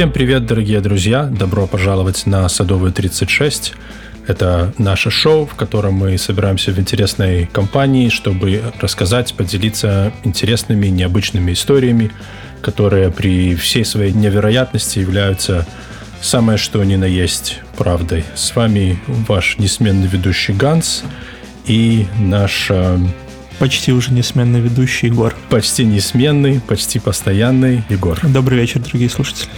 Всем привет, дорогие друзья! Добро пожаловать на Садовую 36. Это наше шоу, в котором мы собираемся в интересной компании, чтобы рассказать, поделиться интересными, необычными историями, которые при всей своей невероятности являются самое что ни на есть правдой. С вами ваш несменный ведущий Ганс и наш почти уже несменный ведущий Егор. Почти несменный, почти постоянный Егор. Добрый вечер, дорогие слушатели.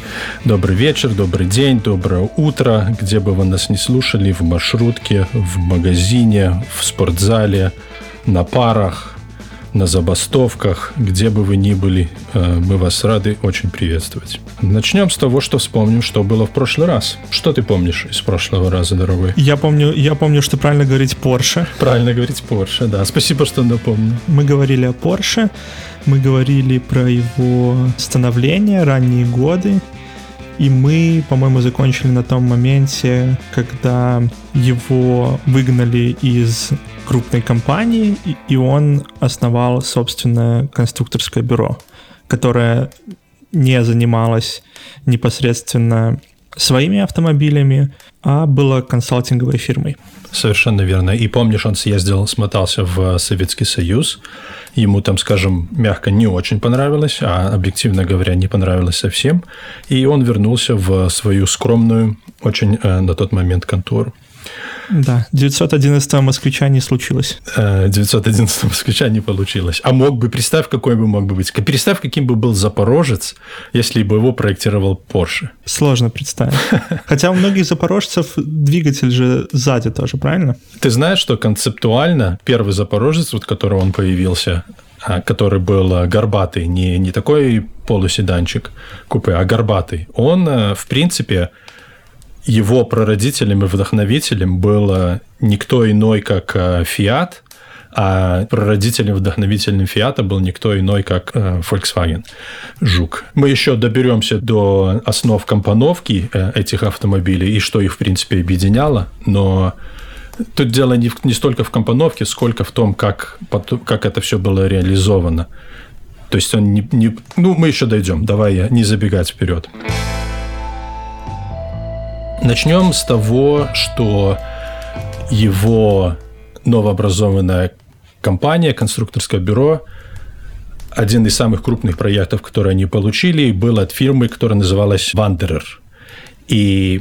Добрый вечер, добрый день, доброе утро, где бы вы нас не слушали, в маршрутке, в магазине, в спортзале, на парах, на забастовках, где бы вы ни были, э, мы вас рады очень приветствовать. Начнем с того, что вспомним, что было в прошлый раз. Что ты помнишь из прошлого раза, дорогой? Я помню, я помню, что правильно говорить Porsche. Правильно говорить Porsche, да. Спасибо, что напомнил. Мы говорили о Porsche, мы говорили про его становление, ранние годы, и мы, по-моему, закончили на том моменте, когда его выгнали из крупной компании, и он основал собственное конструкторское бюро, которое не занималось непосредственно своими автомобилями, а было консалтинговой фирмой. Совершенно верно. И помнишь, он съездил, смотался в Советский Союз. Ему там, скажем, мягко не очень понравилось, а объективно говоря, не понравилось совсем. И он вернулся в свою скромную, очень э, на тот момент контору. Да, 911 москвича не случилось. 911 э, москвича не получилось. А мог бы, представь, какой бы мог бы быть. Представь, каким бы был Запорожец, если бы его проектировал Porsche. Сложно представить. Хотя у многих запорожцев двигатель же сзади тоже, правильно? Ты знаешь, что концептуально первый Запорожец, вот которого он появился, а, который был э, горбатый, не, не такой полуседанчик купе, а горбатый, он, э, в принципе, его прародителем и вдохновителем был никто иной, как э, Fiat, а прародителем вдохновителем Фиата был никто иной, как э, Volkswagen Жук. Мы еще доберемся до основ компоновки э, этих автомобилей и что их, в принципе, объединяло, но тут дело не, не столько в компоновке, сколько в том, как, как это все было реализовано. То есть он не, не... Ну, мы еще дойдем, давай не забегать вперед. Начнем с того, что его новообразованная компания, конструкторское бюро, один из самых крупных проектов, которые они получили, был от фирмы, которая называлась Wanderer. И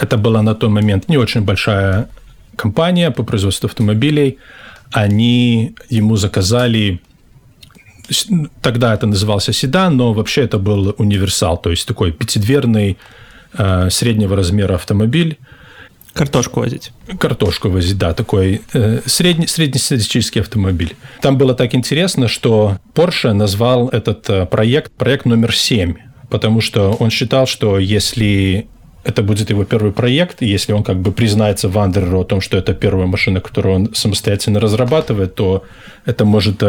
это была на тот момент не очень большая компания по производству автомобилей. Они ему заказали тогда это назывался седан, но вообще это был универсал, то есть такой пятидверный среднего размера автомобиль. Картошку возить. Картошку возить, да, такой э, средний, среднестатистический автомобиль. Там было так интересно, что Porsche назвал этот э, проект проект номер 7, потому что он считал, что если это будет его первый проект, и если он как бы признается Вандереру о том, что это первая машина, которую он самостоятельно разрабатывает, то это может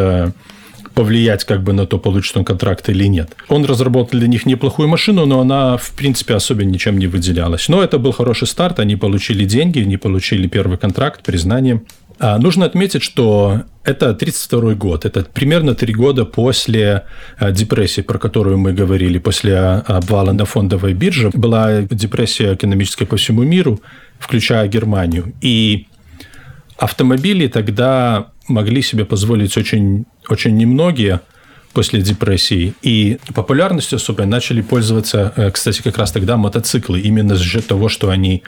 повлиять как бы на то, получит он контракт или нет. Он разработал для них неплохую машину, но она, в принципе, особо ничем не выделялась. Но это был хороший старт, они получили деньги, они получили первый контракт, признание. А, нужно отметить, что это 1932 год, это примерно три года после а, депрессии, про которую мы говорили, после обвала на фондовой бирже. Была депрессия экономическая по всему миру, включая Германию. И автомобили тогда могли себе позволить очень, очень немногие после депрессии. И популярностью особенно начали пользоваться, э, кстати, как раз тогда мотоциклы, именно за счет того, что они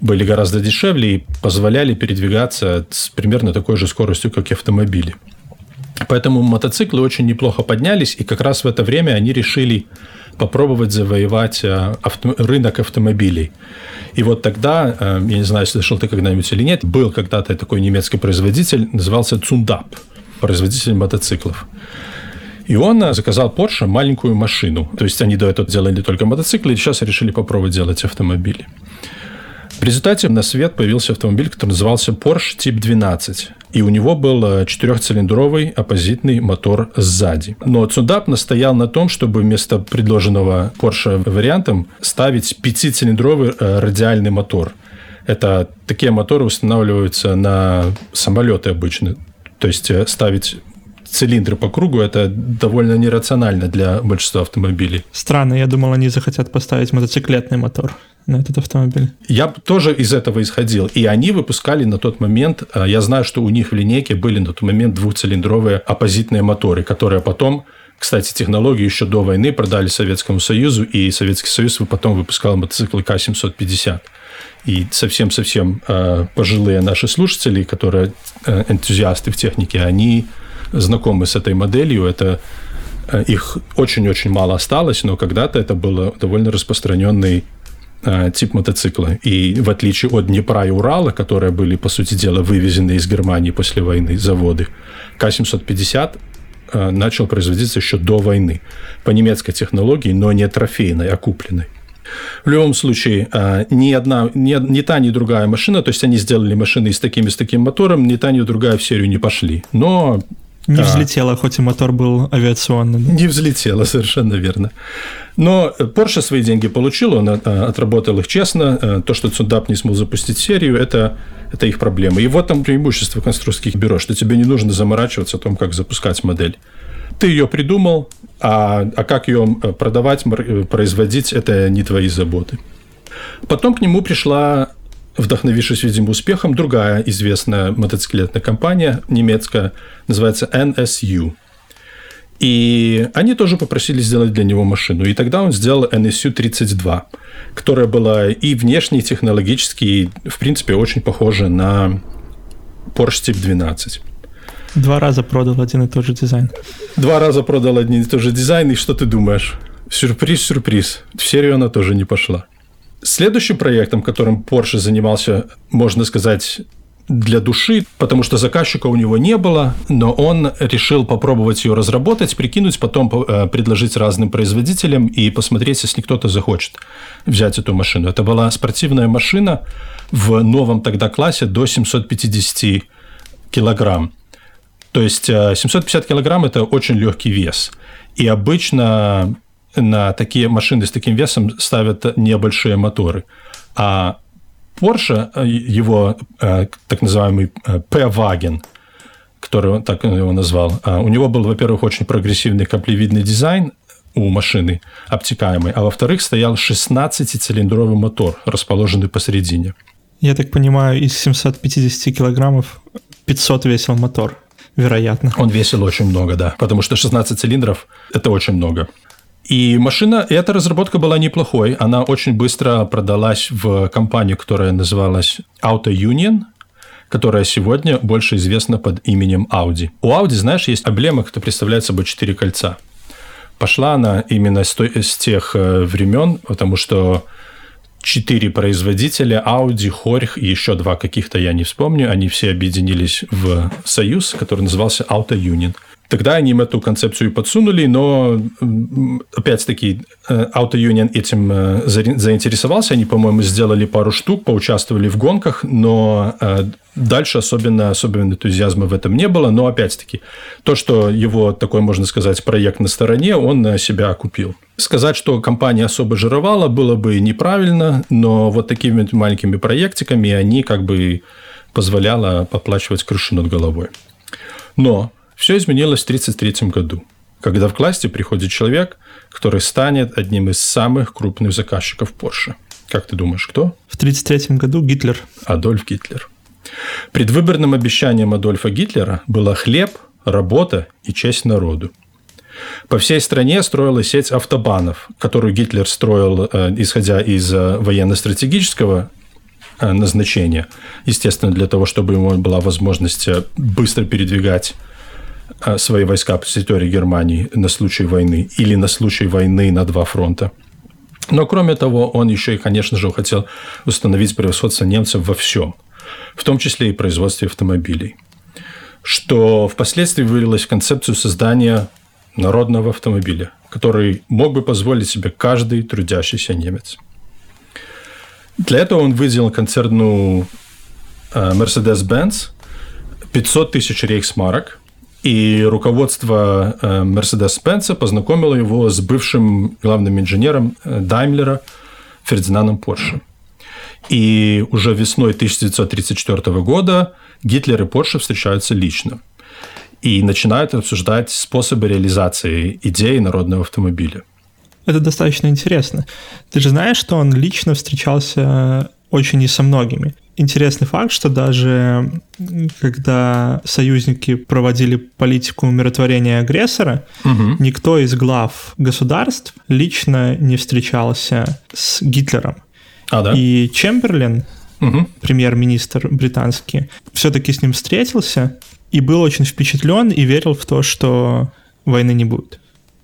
были гораздо дешевле и позволяли передвигаться с примерно такой же скоростью, как и автомобили. Поэтому мотоциклы очень неплохо поднялись, и как раз в это время они решили попробовать завоевать э, авто, рынок автомобилей. И вот тогда, э, я не знаю, слышал ты когда-нибудь или нет, был когда-то такой немецкий производитель, назывался Цундап, производитель мотоциклов. И он э, заказал Porsche маленькую машину. То есть они до этого делали только мотоциклы, и сейчас решили попробовать делать автомобили. В результате на свет появился автомобиль, который назывался Porsche Type 12. И у него был э, четырехцилиндровый оппозитный мотор сзади. Но Цундап настоял на том, чтобы вместо предложенного Porsche вариантом ставить пятицилиндровый э, радиальный мотор. Это такие моторы устанавливаются на самолеты обычно. То есть э, ставить цилиндры по кругу, это довольно нерационально для большинства автомобилей. Странно, я думал, они захотят поставить мотоциклетный мотор на этот автомобиль. Я тоже из этого исходил. И они выпускали на тот момент, а, я знаю, что у них в линейке были на тот момент двухцилиндровые оппозитные моторы, которые потом кстати, технологии еще до войны продали Советскому Союзу, и Советский Союз потом выпускал мотоциклы К-750. И совсем-совсем э, пожилые наши слушатели, которые э, энтузиасты в технике, они знакомы с этой моделью. Это э, их очень-очень мало осталось, но когда-то это было довольно распространенный э, тип мотоцикла. И в отличие от Днепра и Урала, которые были, по сути дела, вывезены из Германии после войны заводы, К-750 Э, начал производиться еще до войны по немецкой технологии, но не трофейной, а купленной. В любом случае, ни одна, ни, ни та, ни другая машина, то есть они сделали машины с таким и с таким мотором, ни та, ни другая в серию не пошли. Но не а. взлетела, хоть и мотор был авиационный. Да? Не взлетела, совершенно верно. Но Porsche свои деньги получил, он э, отработал их честно. То, что Цундап не смог запустить серию, это это их проблема. И вот там преимущество конструкторских бюро, что тебе не нужно заморачиваться о том, как запускать модель. Ты ее придумал, а, а как ее э, продавать, э, производить, это не твои заботы. Потом к нему пришла, вдохновившись, видимо, успехом, другая известная мотоциклетная компания немецкая, называется NSU. И они тоже попросили сделать для него машину. И тогда он сделал NSU-32, которая была и внешне, и технологически, и, в принципе, очень похожа на Porsche Type 12. Два раза продал один и тот же дизайн. Два раза продал один и тот же дизайн, и что ты думаешь? Сюрприз, сюрприз. В серию она тоже не пошла. Следующим проектом, которым Porsche занимался, можно сказать, для души, потому что заказчика у него не было, но он решил попробовать ее разработать, прикинуть, потом э, предложить разным производителям и посмотреть, если кто-то захочет взять эту машину. Это была спортивная машина в новом тогда классе до 750 килограмм. То есть 750 э, килограмм – это очень легкий вес. И обычно на такие машины с таким весом ставят небольшие моторы. А Porsche, э, его э, так называемый э, P-Wagen, который он так его назвал, у него был, во-первых, очень прогрессивный каплевидный дизайн у машины, обтекаемый, а во-вторых, стоял 16-цилиндровый мотор, расположенный посередине. Я так понимаю, из 750 килограммов 500 весил мотор, вероятно. Он весил очень много, да, потому что 16 цилиндров – это очень много. И машина, эта разработка была неплохой. Она очень быстро продалась в компанию, которая называлась Auto Union, которая сегодня больше известна под именем Audi. У Audi, знаешь, есть эмблема, которая представляет собой четыре кольца. Пошла она именно с, той, с тех э, времен, потому что четыре производителя Audi, Хорх и еще два каких-то я не вспомню, они все объединились в союз, который назывался Auto Union – Тогда они им эту концепцию подсунули, но опять-таки э, Auto Union этим э, заинтересовался. Они, по-моему, сделали пару штук, поучаствовали в гонках, но э, дальше особенно, особенно энтузиазма в этом не было. Но опять-таки, то, что его такой, можно сказать, проект на стороне, он себя окупил. Сказать, что компания особо жировала, было бы неправильно, но вот такими маленькими проектиками они как бы позволяло поплачивать крышу над головой. Но все изменилось в 1933 году, когда в классе приходит человек, который станет одним из самых крупных заказчиков Porsche. Как ты думаешь, кто? В 1933 году Гитлер. Адольф Гитлер. Предвыборным обещанием Адольфа Гитлера было хлеб, работа и честь народу. По всей стране строилась сеть автобанов, которую Гитлер строил, э, исходя из э, военно-стратегического э, назначения. Естественно, для того, чтобы ему была возможность быстро передвигать свои войска по территории Германии на случай войны или на случай войны на два фронта. Но кроме того, он еще и, конечно же, хотел установить превосходство немцев во всем, в том числе и производстве автомобилей, что впоследствии вылилось в концепцию создания народного автомобиля, который мог бы позволить себе каждый трудящийся немец. Для этого он выделил концерну э, Mercedes-Benz 500 тысяч рейхсмарок – и руководство э, Mercedes-Benz познакомило его с бывшим главным инженером э, Даймлера Фердинандом Порше. И уже весной 1934 года Гитлер и Порше встречаются лично. и начинают обсуждать способы реализации идеи народного автомобиля. Это достаточно интересно. Ты же знаешь, что он лично встречался очень не со многими. Интересный факт, что даже когда союзники проводили политику умиротворения агрессора, угу. никто из глав государств лично не встречался с Гитлером. А, да? И Чемберлин, угу. премьер-министр британский, все-таки с ним встретился и был очень впечатлен и верил в то, что войны не будет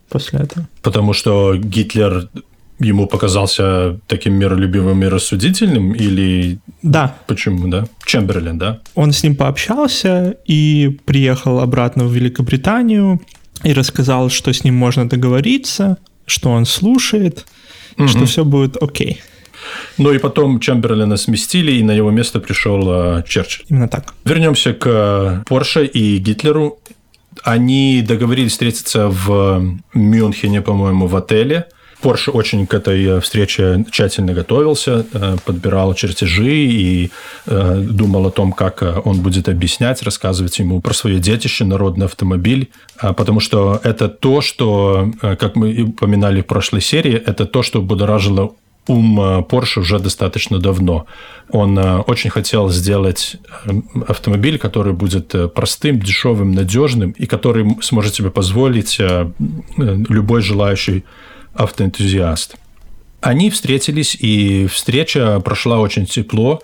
после этого. Потому что Гитлер ему показался таким миролюбивым и рассудительным или... Да. Почему, да? Чемберлин, да? Он с ним пообщался и приехал обратно в Великобританию и рассказал, что с ним можно договориться, что он слушает, угу. что все будет окей. Ну и потом Чемберлина сместили, и на его место пришел э, Черчилль. Именно так. Вернемся к Порше и Гитлеру. Они договорились встретиться в Мюнхене, по-моему, в отеле. Порше очень к этой э, встрече тщательно готовился, э, подбирал чертежи и э, думал о том, как он будет объяснять, рассказывать ему про свое детище, народный автомобиль, потому что это то, что, как мы упоминали в прошлой серии, это то, что будоражило ум Porsche уже достаточно давно. Он очень хотел сделать автомобиль, который будет простым, дешевым, надежным и который сможет себе позволить любой желающий автоэнтузиаст. Они встретились, и встреча прошла очень тепло.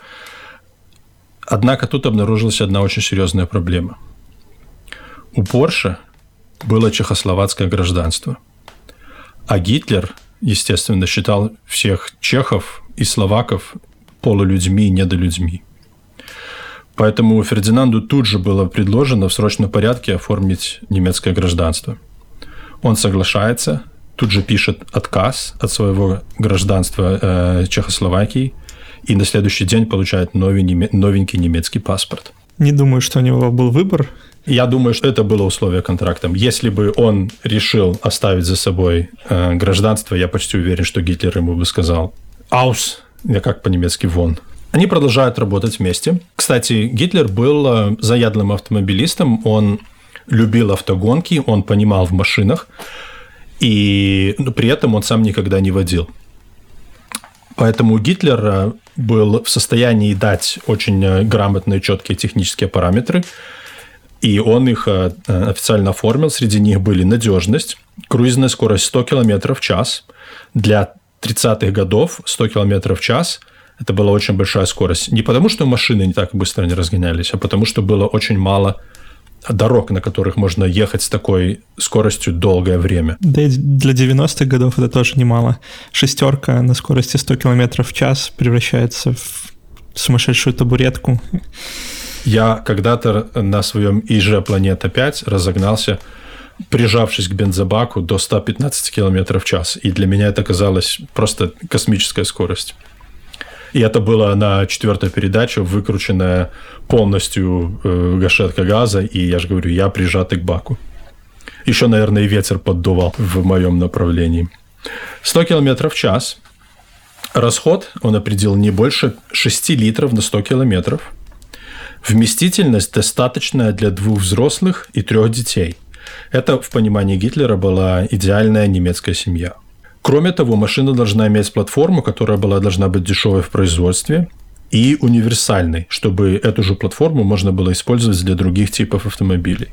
Однако тут обнаружилась одна очень серьезная проблема. У Порше было чехословацкое гражданство. А Гитлер, естественно, считал всех чехов и словаков полулюдьми и недолюдьми. Поэтому Фердинанду тут же было предложено в срочном порядке оформить немецкое гражданство. Он соглашается, тут же пишет отказ от своего гражданства э, Чехословакии и на следующий день получает новый, новенький немецкий паспорт. Не думаю, что у него был выбор. Я думаю, что это было условие контракта. Если бы он решил оставить за собой э, гражданство, я почти уверен, что Гитлер ему бы сказал «Аус», я как по-немецки «вон». Они продолжают работать вместе. Кстати, Гитлер был э, заядлым автомобилистом, он любил автогонки, он понимал в машинах, и ну, при этом он сам никогда не водил. Поэтому Гитлер был в состоянии дать очень э, грамотные, четкие технические параметры, и он их э, официально оформил. Среди них были надежность, круизная скорость 100 км в час. Для 30-х годов 100 км в час – это была очень большая скорость. Не потому, что машины не так быстро не разгонялись, а потому, что было очень мало дорог, на которых можно ехать с такой скоростью долгое время. Да и для 90-х годов это тоже немало. Шестерка на скорости 100 км в час превращается в сумасшедшую табуретку. Я когда-то на своем ИЖ «Планета 5» разогнался, прижавшись к бензобаку до 115 км в час. И для меня это казалось просто космическая скорость. И это было на четвертой передаче, выкрученная полностью э, гашетка газа, и я же говорю, я прижатый к баку. Еще, наверное, и ветер поддувал в моем направлении. 100 км в час. Расход он определил не больше 6 литров на 100 километров. Вместительность достаточная для двух взрослых и трех детей. Это в понимании Гитлера была идеальная немецкая семья. Кроме того, машина должна иметь платформу, которая была, должна быть дешевой в производстве и универсальной, чтобы эту же платформу можно было использовать для других типов автомобилей.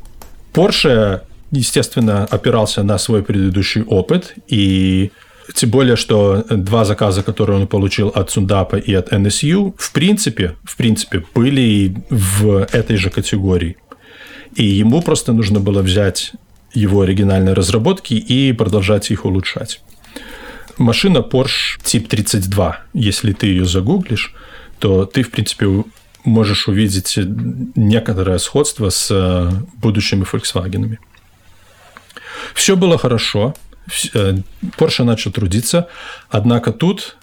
Porsche, естественно, опирался на свой предыдущий опыт, и тем более, что два заказа, которые он получил от Сундапа и от NSU, в принципе, в принципе, были в этой же категории. И ему просто нужно было взять его оригинальные разработки и продолжать их улучшать. Машина Porsche Type 32, если ты ее загуглишь, то ты, в принципе, можешь увидеть некоторое сходство с э, будущими Volkswagen. Все было хорошо, э, Porsche начал трудиться, однако тут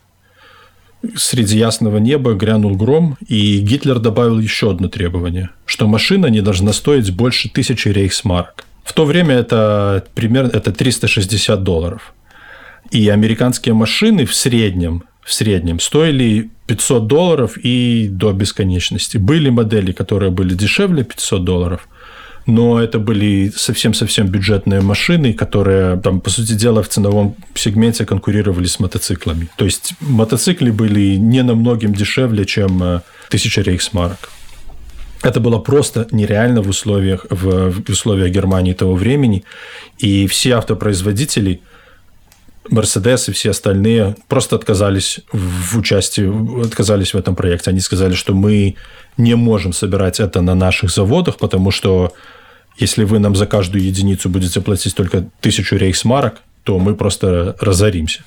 среди ясного неба грянул гром, и Гитлер добавил еще одно требование, что машина не должна стоить больше тысячи рейхсмарк. В то время это примерно это 360 долларов. И американские машины в среднем, в среднем стоили 500 долларов и до бесконечности. Были модели, которые были дешевле 500 долларов, но это были совсем-совсем бюджетные машины, которые, там, по сути дела, в ценовом сегменте конкурировали с мотоциклами. То есть мотоциклы были не намного дешевле, чем э, тысяча рейхсмарок. Это было просто нереально в условиях, в, в условиях Германии того времени. И все автопроизводители, Мерседес и все остальные просто отказались в участии, отказались в этом проекте. Они сказали, что мы не можем собирать это на наших заводах, потому что если вы нам за каждую единицу будете платить только тысячу рейхсмарок, то мы просто разоримся.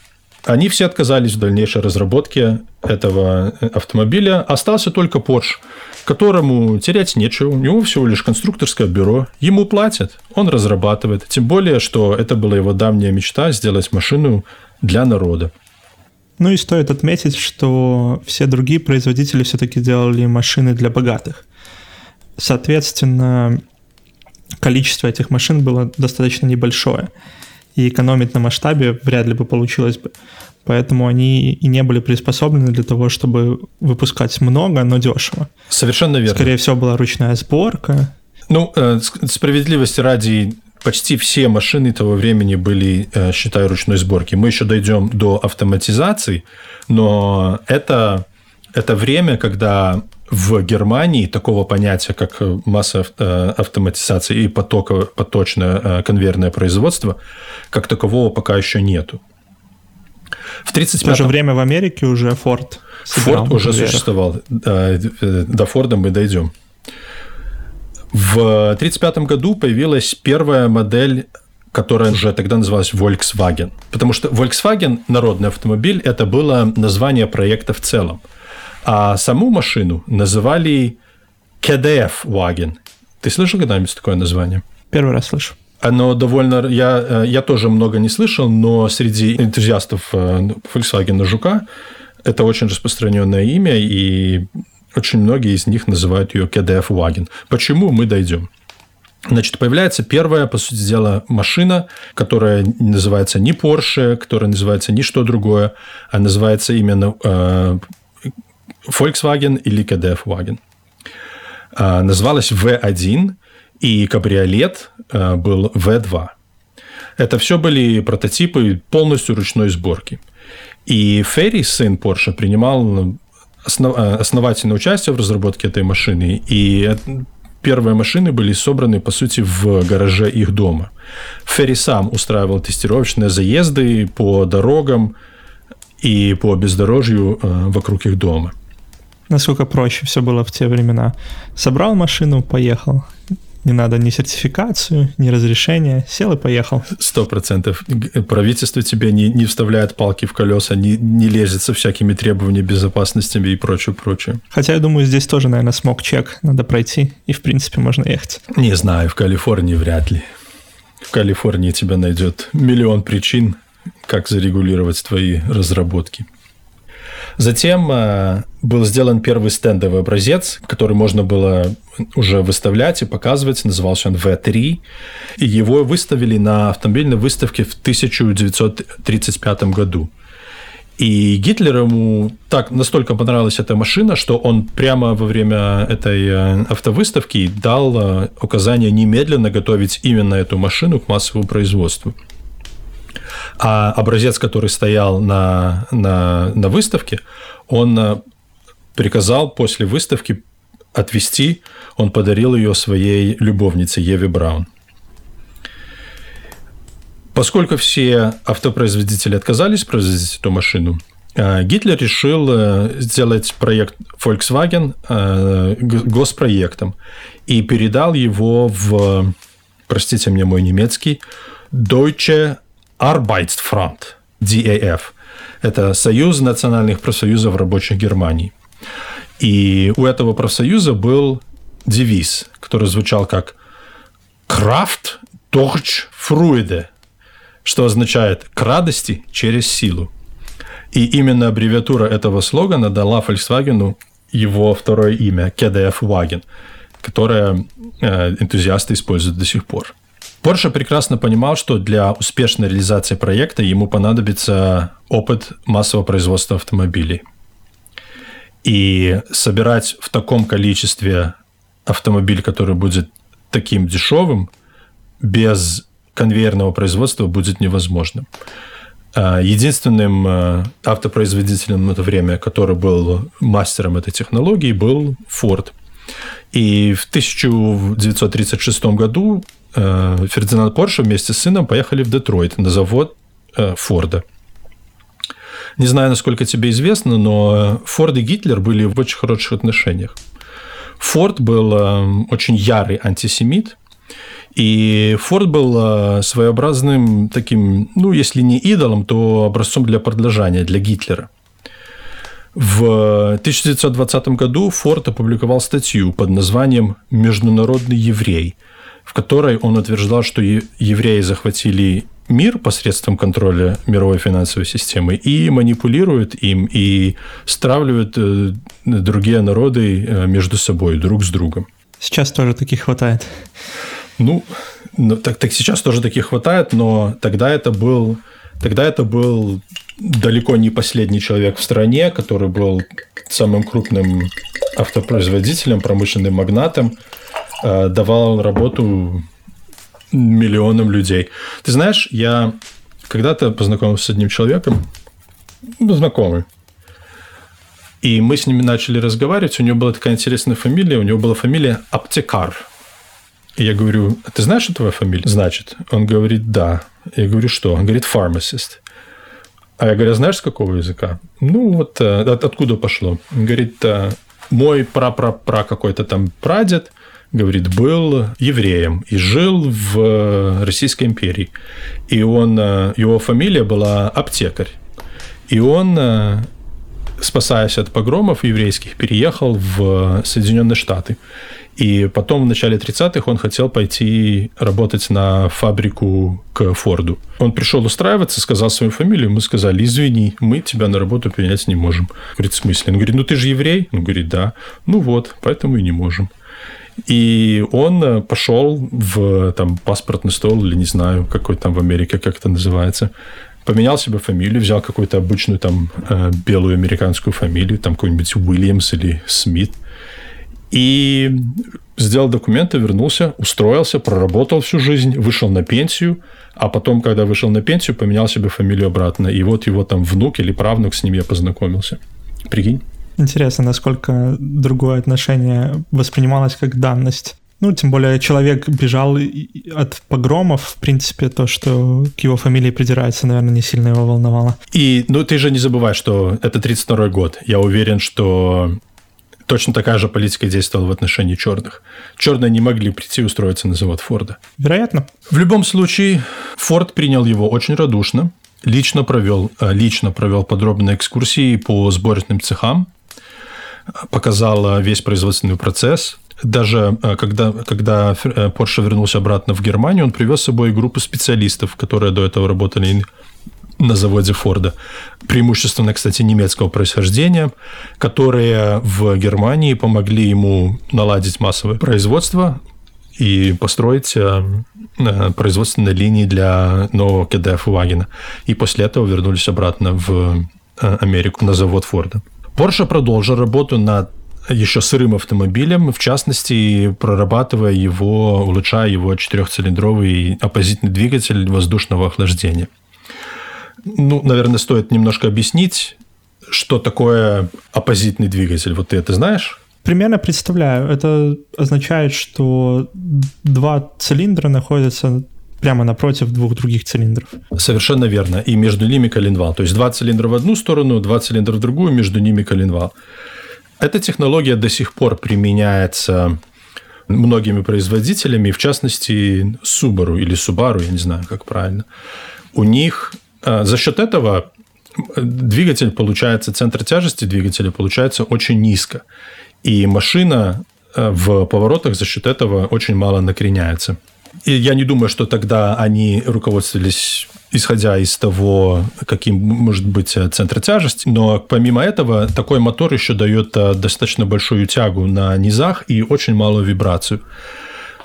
Они все отказались в дальнейшей разработке этого автомобиля. Остался только Porsche, которому терять нечего. У него всего лишь конструкторское бюро. Ему платят, он разрабатывает. Тем более, что это была его давняя мечта сделать машину для народа. Ну и стоит отметить, что все другие производители все-таки делали машины для богатых. Соответственно, количество этих машин было достаточно небольшое и экономить на масштабе вряд ли бы получилось бы. Поэтому они и не были приспособлены для того, чтобы выпускать много, но дешево. Совершенно верно. Скорее всего, была ручная сборка. Ну, э, справедливости ради, почти все машины того времени были, э, считай, ручной сборки. Мы еще дойдем до автоматизации, но это, это время, когда в Германии такого понятия, как масса э, автоматизации и потока, поточное конвейерное производство, как такового пока еще нету. В 35 В то же время в Америке уже Ford Ford уже конвейерах. существовал. До Форда мы дойдем. В 1935 году появилась первая модель которая уже тогда называлась Volkswagen. Потому что Volkswagen, народный автомобиль, это было название проекта в целом. А саму машину называли KDF Wagen. Ты слышал когда-нибудь такое название? Первый раз слышу. Оно довольно... Я, э, я тоже много не слышал, но среди энтузиастов э, Volkswagen Жука это очень распространенное имя, и очень многие из них называют ее KDF Wagen. Почему мы дойдем? Значит, появляется первая, по сути дела, машина, которая называется не Porsche, которая называется ни что другое, а называется именно э, Volkswagen или KDF Wagen. А, называлась V1, и кабриолет а, был V2. Это все были прототипы полностью ручной сборки. И Ферри, сын Porsche, принимал а, основательное участие в разработке этой машины. И первые машины были собраны, по сути, в гараже их дома. Ферри сам устраивал тестировочные заезды по дорогам и по бездорожью вокруг их дома насколько проще все было в те времена. Собрал машину, поехал. Не надо ни сертификацию, ни разрешения. Сел и поехал. Сто процентов. Правительство тебе не, не вставляет палки в колеса, не, не лезет со всякими требованиями безопасности и прочее, прочее. Хотя, я думаю, здесь тоже, наверное, смог чек надо пройти, и, в принципе, можно ехать. Не знаю, в Калифорнии вряд ли. В Калифорнии тебя найдет миллион причин, как зарегулировать твои разработки. Затем э, был сделан первый стендовый образец, который можно было уже выставлять и показывать. Назывался он V3. И его выставили на автомобильной выставке в 1935 году. И Гитлер ему так настолько понравилась эта машина, что он прямо во время этой э, автовыставки дал э, указание немедленно готовить именно эту машину к массовому производству. А образец, который стоял на, на, на выставке, он э, приказал после выставки отвезти, он подарил ее своей любовнице Еве Браун. Поскольку все автопроизводители отказались производить эту машину, э, Гитлер решил э, сделать проект Volkswagen госпроектом и передал его в, простите мне мой немецкий, Deutsche Arbeitsfront, DAF. Это Союз национальных профсоюзов рабочих Германии. И у этого профсоюза был девиз, который звучал как «Kraft durch Freude», что означает «к радости через силу». И именно аббревиатура этого слогана дала Volkswagen его второе имя – KDF Wagen, которое э, энтузиасты используют до сих пор. Porsche прекрасно понимал, что для успешной реализации проекта ему понадобится опыт массового производства автомобилей. И собирать в таком количестве автомобиль, который будет таким дешевым без конвейерного производства будет невозможным. А, единственным а, автопроизводителем в это время, который был мастером этой технологии, был Ford. И в 1936 году а, Фердинанд Порше вместе с сыном поехали в Детройт на завод Форда. Не знаю, насколько тебе известно, но Форд и Гитлер были в очень хороших отношениях. Форд был очень ярый антисемит, и Форд был э, своеобразным таким, ну, если не идолом, то образцом для подражания, для Гитлера. В 1920 году Форд опубликовал статью под названием «Международный еврей», в которой он утверждал, что евреи захватили мир посредством контроля мировой финансовой системы и манипулируют им и стравливают э, другие народы э, между собой, друг с другом. Сейчас тоже таких хватает. Ну, ну так, так сейчас тоже таких хватает, но тогда это был тогда это был далеко не последний человек в стране, который был самым крупным автопроизводителем, промышленным магнатом, э, давал работу миллионам людей. Ты знаешь, я когда-то познакомился с одним человеком, ну, знакомый, и мы с ними начали разговаривать. У него была такая интересная фамилия. У него была фамилия Аптекар. И я говорю, «А ты знаешь, что твоя фамилия значит? Он говорит, да. Я говорю, что? Он говорит, pharmacist. А я говорю, «А знаешь, с какого языка? Ну, вот э, от, откуда пошло? Говорит, «Э, мой пра-пра-пра какой-то там прадед, говорит, был евреем и жил в Российской империи. И он, э, его фамилия была аптекарь. И он спасаясь от погромов еврейских, переехал в Соединенные Штаты. И потом в начале 30-х он хотел пойти работать на фабрику к Форду. Он пришел устраиваться, сказал свою фамилию, мы сказали, извини, мы тебя на работу принять не можем. Говорит, в смысле? Он говорит, ну ты же еврей? Он говорит, да. Ну вот, поэтому и не можем. И он пошел в там, паспортный стол, или не знаю, какой там в Америке, как это называется, поменял себе фамилию, взял какую-то обычную там э, белую американскую фамилию, там какой-нибудь Уильямс или Смит, и сделал документы, вернулся, устроился, проработал всю жизнь, вышел на пенсию, а потом, когда вышел на пенсию, поменял себе фамилию обратно. И вот его там внук или правнук с ним я познакомился. Прикинь? Интересно, насколько другое отношение воспринималось как данность. Ну, тем более человек бежал от погромов, в принципе, то, что к его фамилии придирается, наверное, не сильно его волновало. И, ну, ты же не забывай, что это 32 год. Я уверен, что точно такая же политика действовала в отношении черных. Черные не могли прийти и устроиться на завод Форда. Вероятно. В любом случае, Форд принял его очень радушно, лично провел, э, лично провел подробные экскурсии по сборочным цехам, показал э, весь производственный процесс. Даже э, когда, когда Porsche вернулся обратно в Германию, он привез с собой группу специалистов, которые до этого работали на заводе Форда, преимущественно, кстати, немецкого происхождения, которые в Германии помогли ему наладить массовое производство и построить э, э, производственные линии для нового КДФ Вагина. И после этого вернулись обратно в э, Америку на завод Форда. Porsche продолжил работу над еще сырым автомобилем, в частности, прорабатывая его, улучшая его четырехцилиндровый оппозитный двигатель воздушного охлаждения – ну, наверное, стоит немножко объяснить, что такое оппозитный двигатель. Вот ты это знаешь? Примерно представляю. Это означает, что два цилиндра находятся прямо напротив двух других цилиндров. Совершенно верно. И между ними коленвал. То есть два цилиндра в одну сторону, два цилиндра в другую, между ними коленвал. Эта технология до сих пор применяется многими производителями, в частности Subaru или Subaru, я не знаю, как правильно. У них а, за счет этого двигатель получается, центр тяжести двигателя получается очень низко. И машина а, в поворотах за счет этого очень мало накреняется. И я не думаю, что тогда они руководствовались исходя из того, каким может быть центр тяжести. Но помимо этого, такой мотор еще дает а, достаточно большую тягу на низах и очень малую вибрацию.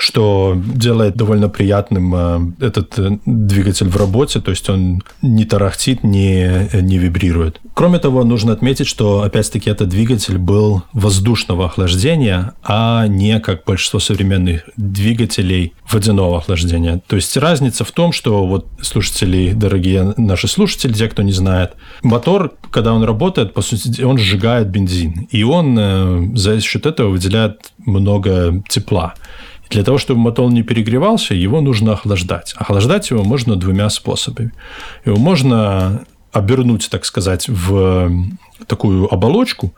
Что делает довольно приятным э, этот э, двигатель в работе, то есть он не тарахтит, не, не вибрирует. Кроме того, нужно отметить, что, опять-таки, этот двигатель был воздушного охлаждения, а не, как большинство современных двигателей, водяного охлаждения. То есть разница в том, что вот слушатели, дорогие наши слушатели, те, кто не знает, мотор, когда он работает, по сути, он сжигает бензин, и он э, за счет этого выделяет много тепла. Для того, чтобы мотор не перегревался, его нужно охлаждать. Охлаждать его можно двумя способами. Его можно обернуть, так сказать, в такую оболочку,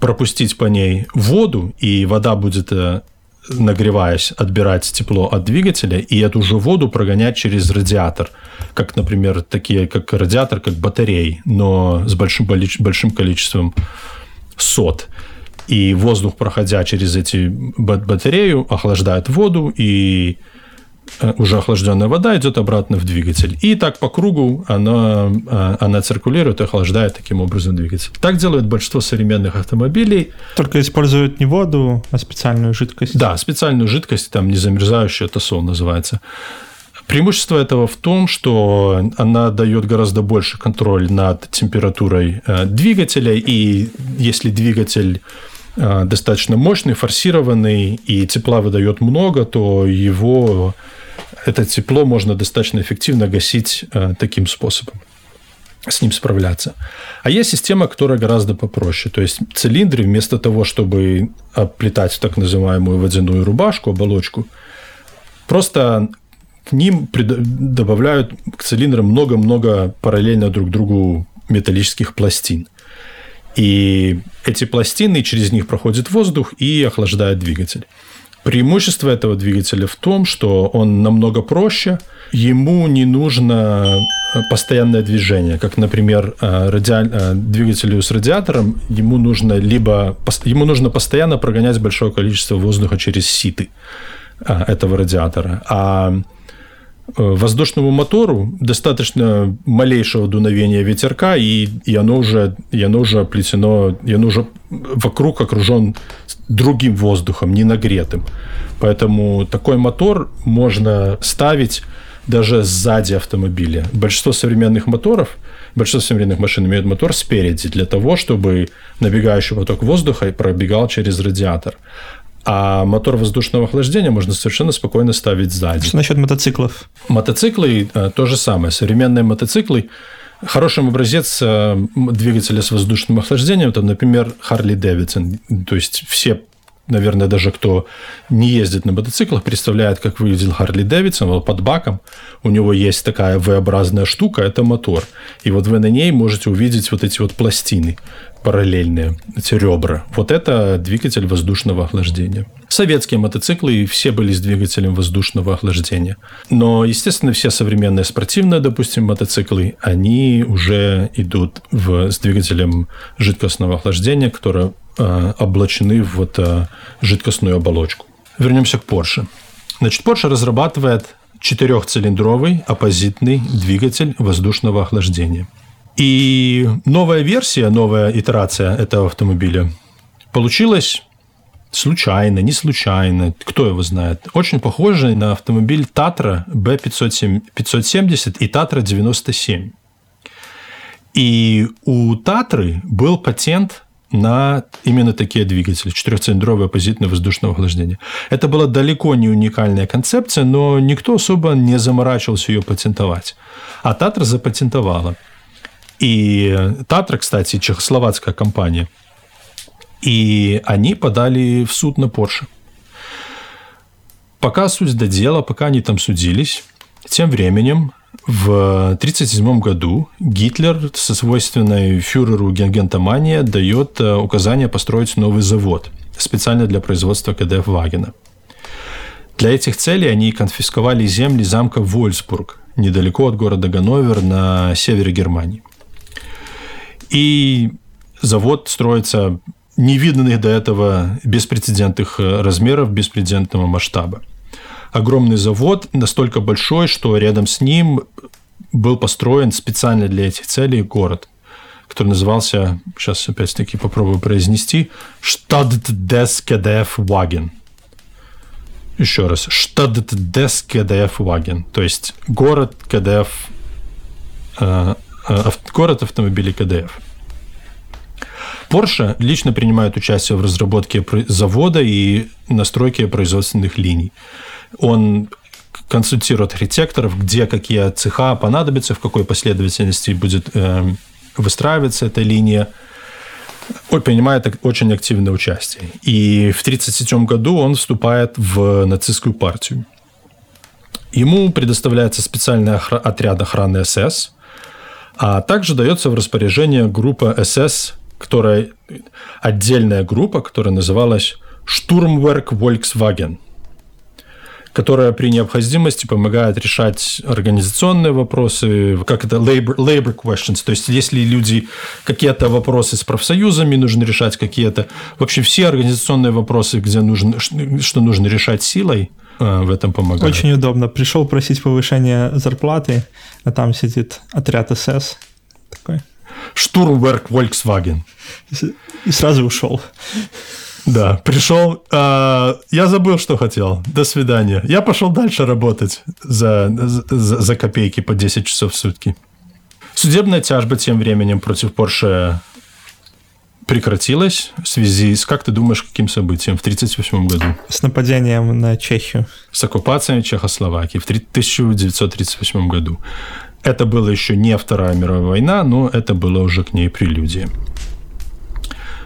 пропустить по ней воду, и вода будет э, нагреваясь, отбирать тепло от двигателя и эту же воду прогонять через радиатор. Как, например, такие, как радиатор, как батареи, но с большим, большим количеством сот и воздух, проходя через эти батарею, охлаждает воду, и э, уже охлажденная вода идет обратно в двигатель. И так по кругу она, э, она циркулирует и охлаждает таким образом двигатель. Так делают большинство современных автомобилей. Только используют не воду, а специальную жидкость. Да, специальную жидкость, там не замерзающая, это сол называется. Преимущество этого в том, что она дает гораздо больше контроль над температурой э, двигателя, и если двигатель достаточно мощный, форсированный, и тепла выдает много, то его это тепло можно достаточно эффективно гасить э, таким способом с ним справляться. А есть система, которая гораздо попроще. То есть цилиндры вместо того, чтобы оплетать так называемую водяную рубашку, оболочку, просто к ним добавляют к цилиндрам много-много параллельно друг другу металлических пластин. И эти пластины, через них проходит воздух и охлаждает двигатель. Преимущество этого двигателя в том, что он намного проще, ему не нужно постоянное движение, как, например, э, радиаль... Э, двигателю с радиатором, ему нужно либо ему нужно постоянно прогонять большое количество воздуха через ситы э, этого радиатора, а Э, воздушному мотору достаточно малейшего дуновения ветерка, и, и, оно, уже, и оно уже оплетено, и оно уже вокруг окружен другим воздухом, не нагретым. Поэтому такой мотор можно ставить даже сзади автомобиля. Большинство современных моторов, большинство современных машин имеют мотор спереди для того, чтобы набегающий поток воздуха пробегал через радиатор. А мотор воздушного охлаждения можно совершенно спокойно ставить сзади. Что насчет мотоциклов? Мотоциклы э, то же самое. Современные мотоциклы Хорошим образец э, двигателя с воздушным охлаждением, это, например, Харли Дэвидсон. То есть все наверное, даже кто не ездит на мотоциклах, представляет, как выглядел Харли Дэвидсон. Под баком у него есть такая V-образная штука, это мотор. И вот вы на ней можете увидеть вот эти вот пластины параллельные, эти ребра. Вот это двигатель воздушного охлаждения. Советские мотоциклы все были с двигателем воздушного охлаждения. Но, естественно, все современные спортивные, допустим, мотоциклы, они уже идут в, с двигателем жидкостного охлаждения, который Э, облачены в вот э, жидкостную оболочку. Вернемся к Porsche. Значит, Porsche разрабатывает четырехцилиндровый оппозитный двигатель воздушного охлаждения. И новая версия, новая итерация этого автомобиля получилась случайно, не случайно, кто его знает. Очень похожий на автомобиль Tatra B570 и Tatra 97. И у Татры был патент на именно такие двигатели, четырехцилиндровые оппозитные воздушного охлаждения. Это была далеко не уникальная концепция, но никто особо не заморачивался ее патентовать. А Татра запатентовала. И Татра, кстати, чехословацкая компания. И они подали в суд на Porsche. Пока суть до дела, пока они там судились, тем временем в 1937 году Гитлер со свойственной фюреру генгентомания дает э, указание построить новый завод специально для производства КДФ Вагена. Для этих целей они конфисковали земли замка Вольсбург, недалеко от города Ганновер на севере Германии. И завод строится невиданных до этого беспрецедентных э, размеров, беспрецедентного масштаба огромный завод, настолько большой, что рядом с ним был построен специально для этих целей город, который назывался, сейчас опять-таки попробую произнести, Wagen. Еще раз. Штадт дес КДФ Ваген. То есть город КДФ э, э, город автомобилей КДФ. Porsche лично принимает участие в разработке завода и настройке производственных линий. Он консультирует архитекторов, где какие цеха понадобятся, в какой последовательности будет э, выстраиваться эта линия. Он принимает очень активное участие. И в 1937 году он вступает в нацистскую партию. Ему предоставляется специальный отряд охраны СС, а также дается в распоряжение группа СС, которая отдельная группа, которая называлась Штурмверк Volkswagen, которая при необходимости помогает решать организационные вопросы, как это labor, labor questions, то есть если люди какие-то вопросы с профсоюзами нужно решать какие-то, вообще все организационные вопросы, где нужно, что нужно решать силой, э, в этом помогает. Очень удобно. Пришел просить повышения зарплаты, а там сидит отряд СС такой. Штурмверк Volkswagen. И сразу ушел. Да, пришел. Э, я забыл, что хотел. До свидания. Я пошел дальше работать за, за, за копейки по 10 часов в сутки. Судебная тяжба тем временем против Porsche прекратилась в связи с, как ты думаешь, каким событием в 1938 году? С нападением на Чехию. С оккупацией Чехословакии в 1938 году. Это была еще не Вторая мировая война, но это было уже к ней прелюдия.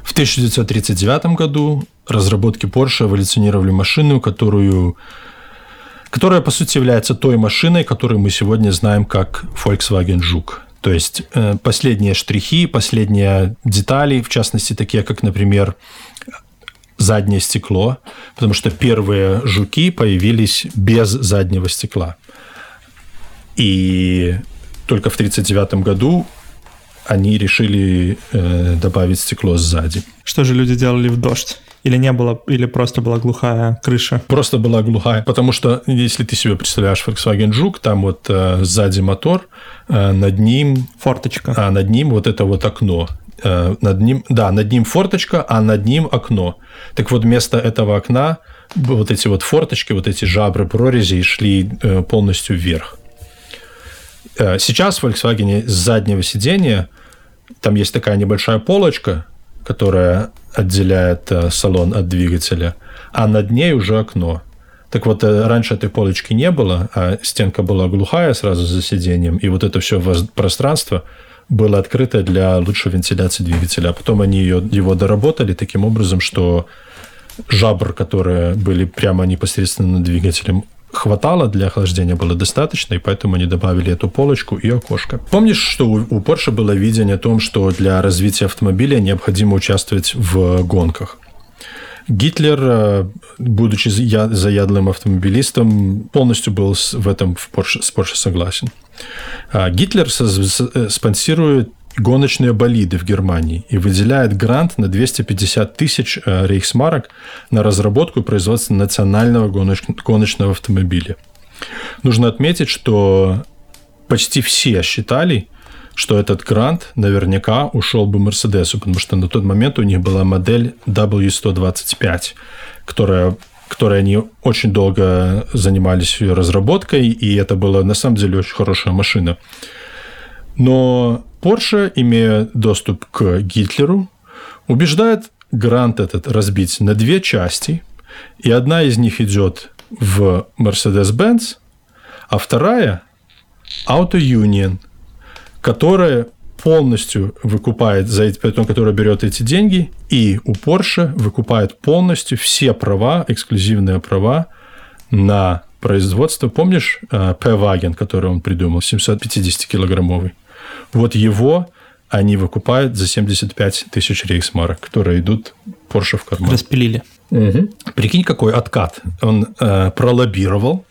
В 1939 году разработки Porsche эволюционировали машину, которую, которая, по сути, является той машиной, которую мы сегодня знаем как Volkswagen Жук. То есть э, последние штрихи, последние детали, в частности, такие как, например, заднее стекло, потому что первые жуки появились без заднего стекла. И только в 1939 году они решили э, добавить стекло сзади. Что же люди делали в дождь? Или не было, или просто была глухая крыша? Просто была глухая, потому что если ты себе представляешь Volkswagen Жук, там вот э, сзади мотор, э, над ним... Форточка. А над ним вот это вот окно. Э, над ним, да, над ним форточка, а над ним окно. Так вот, вместо этого окна вот эти вот форточки, вот эти жабры прорези шли э, полностью вверх. Э, сейчас в Volkswagen с заднего сидения там есть такая небольшая полочка, которая отделяет э, салон от двигателя, а над ней уже окно. Так вот, э, раньше этой полочки не было, а стенка была глухая сразу за сиденьем, и вот это все пространство было открыто для лучшей вентиляции двигателя. А потом они ее, его доработали таким образом, что жабр, которые были прямо непосредственно над двигателем, хватало для охлаждения, было достаточно, и поэтому они добавили эту полочку и окошко. Помнишь, что у Porsche было видение о том, что для развития автомобиля необходимо участвовать в гонках? Гитлер, э, будучи заядлым автомобилистом, полностью был в этом в Porsche, с Porsche согласен. А Гитлер э, спонсирует гоночные болиды в Германии и выделяет грант на 250 тысяч э, рейхсмарок на разработку и производство национального гоночного автомобиля. Нужно отметить, что почти все считали, что этот грант наверняка ушел бы Мерседесу, потому что на тот момент у них была модель W125, которая которой они очень долго занимались разработкой, и это была на самом деле очень хорошая машина. Но Porsche, имея доступ к Гитлеру, убеждает грант этот разбить на две части, и одна из них идет в Mercedes-Benz, а вторая – Auto Union, которая полностью выкупает, за эти, потом, которая берет эти деньги, и у Porsche выкупает полностью все права, эксклюзивные права на производство. Помнишь э, P-Wagen, который он придумал, 750-килограммовый? Вот его они выкупают за 75 тысяч рейхсмарок, которые идут Porsche в карман. Распилили. Угу. Прикинь, какой откат. Он э, пролоббировал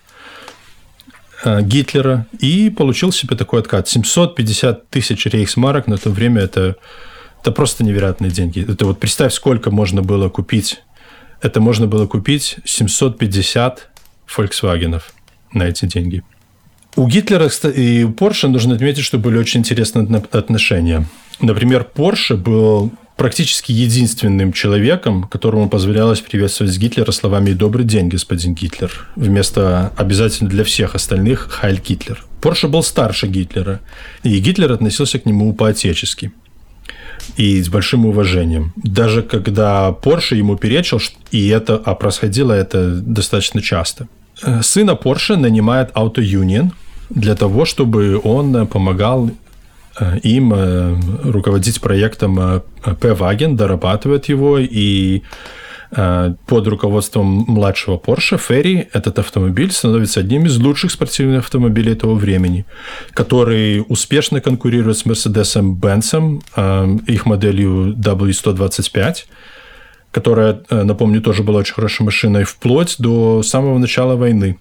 э, Гитлера и получил себе такой откат. 750 тысяч рейхсмарок на то время это, это просто невероятные деньги. Это вот представь, сколько можно было купить. Это можно было купить 750 Volkswagen на эти деньги. У Гитлера и у Porsche нужно отметить, что были очень интересные отношения. Например, Porsche был практически единственным человеком, которому позволялось приветствовать Гитлера словами «Добрый день, господин Гитлер», вместо обязательно для всех остальных «Хайль Гитлер». Порше был старше Гитлера, и Гитлер относился к нему по-отечески и с большим уважением. Даже когда Порше ему перечил, и это, а происходило это достаточно часто. Э, сына Порше нанимает Auto Union для того, чтобы он помогал э, им э, руководить проектом P-Wagen, дорабатывает его и Э, под руководством младшего Porsche Ferry этот автомобиль становится одним из лучших спортивных автомобилей этого времени, который успешно конкурирует с Mercedes-Benz, э, их моделью W125, которая, э, напомню, тоже была очень хорошей машиной, вплоть до самого начала войны.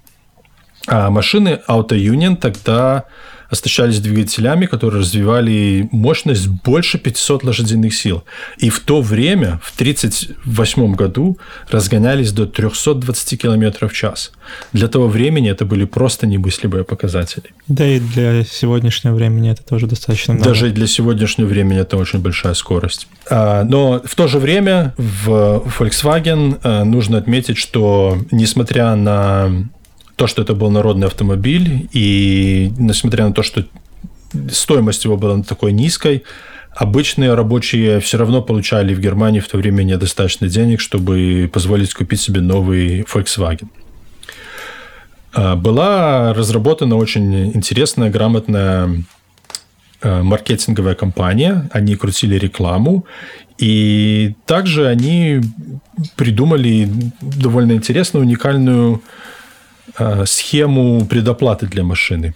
А машины Auto Union тогда оснащались двигателями, которые развивали мощность больше 500 лошадиных сил. И в то время, в 1938 году, разгонялись до 320 км в час. Для того времени это были просто немыслимые показатели. Да и для сегодняшнего времени это тоже достаточно много. Даже для сегодняшнего времени это очень большая скорость. А, но в то же время в Volkswagen а, нужно отметить, что несмотря на то, что это был народный автомобиль, и несмотря на то, что стоимость его была такой низкой, обычные рабочие все равно получали в Германии в то время недостаточно денег, чтобы позволить купить себе новый Volkswagen. А, была разработана очень интересная, грамотная а, маркетинговая компания. Они крутили рекламу. И также они придумали довольно интересную, уникальную схему предоплаты для машины.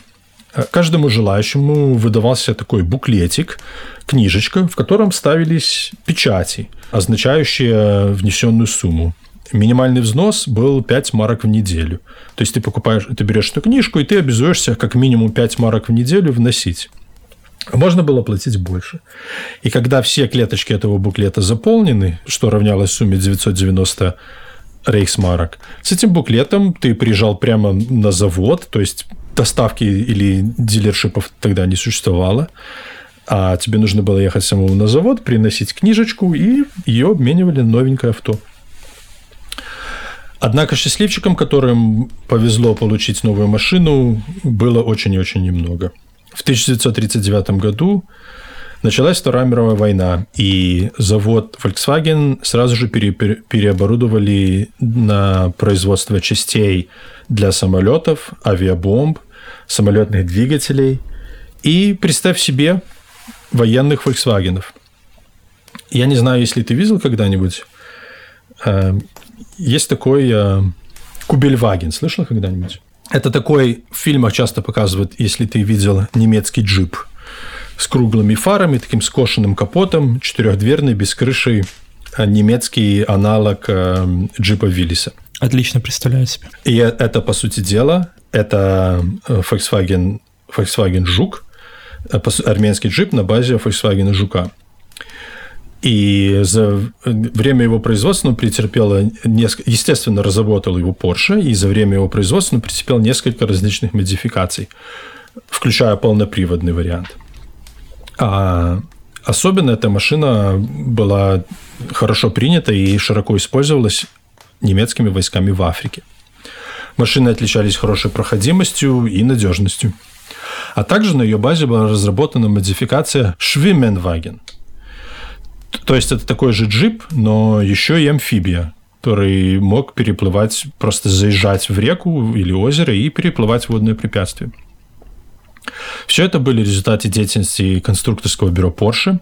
Э, каждому желающему выдавался такой буклетик, книжечка, в котором ставились печати, означающие внесенную сумму. Минимальный взнос был 5 марок в неделю. То есть ты покупаешь, ты берешь эту книжку, и ты обязуешься как минимум 5 марок в неделю вносить. Можно было платить больше. И когда все клеточки этого буклета заполнены, что равнялось сумме 990 рейхсмарок. С этим буклетом ты приезжал прямо на завод, то есть доставки или дилершипов тогда не существовало, а тебе нужно было ехать самому на завод, приносить книжечку, и ее обменивали на новенькое авто. Однако счастливчикам, которым повезло получить новую машину, было очень и очень немного. В 1939 году Началась Вторая мировая война, и завод Volkswagen сразу же пере, переоборудовали на производство частей для самолетов, авиабомб, самолетных двигателей. И представь себе военных Volkswagen. Я не знаю, если ты видел когда-нибудь. Э, есть такой э, Кубельваген. Слышал когда-нибудь? Это такой, в фильмах часто показывают, если ты видел немецкий джип – с круглыми фарами, таким скошенным капотом, четырехдверный, без крыши, а немецкий аналог э, джипа Виллиса. Отлично представляю себе. И это, по сути дела, это э, Volkswagen, Volkswagen Жук, э, армянский джип на базе Volkswagen Жука. И за время его производства он претерпел, несколько, естественно, разработал его Porsche, и за время его производства он претерпел несколько различных модификаций, включая полноприводный вариант. А особенно эта машина была хорошо принята и широко использовалась немецкими войсками в Африке. Машины отличались хорошей проходимостью и надежностью. А также на ее базе была разработана модификация Schwimmenwagen. То есть это такой же джип, но еще и амфибия, который мог переплывать, просто заезжать в реку или озеро и переплывать водные препятствия. Все это были результаты деятельности конструкторского бюро Porsche,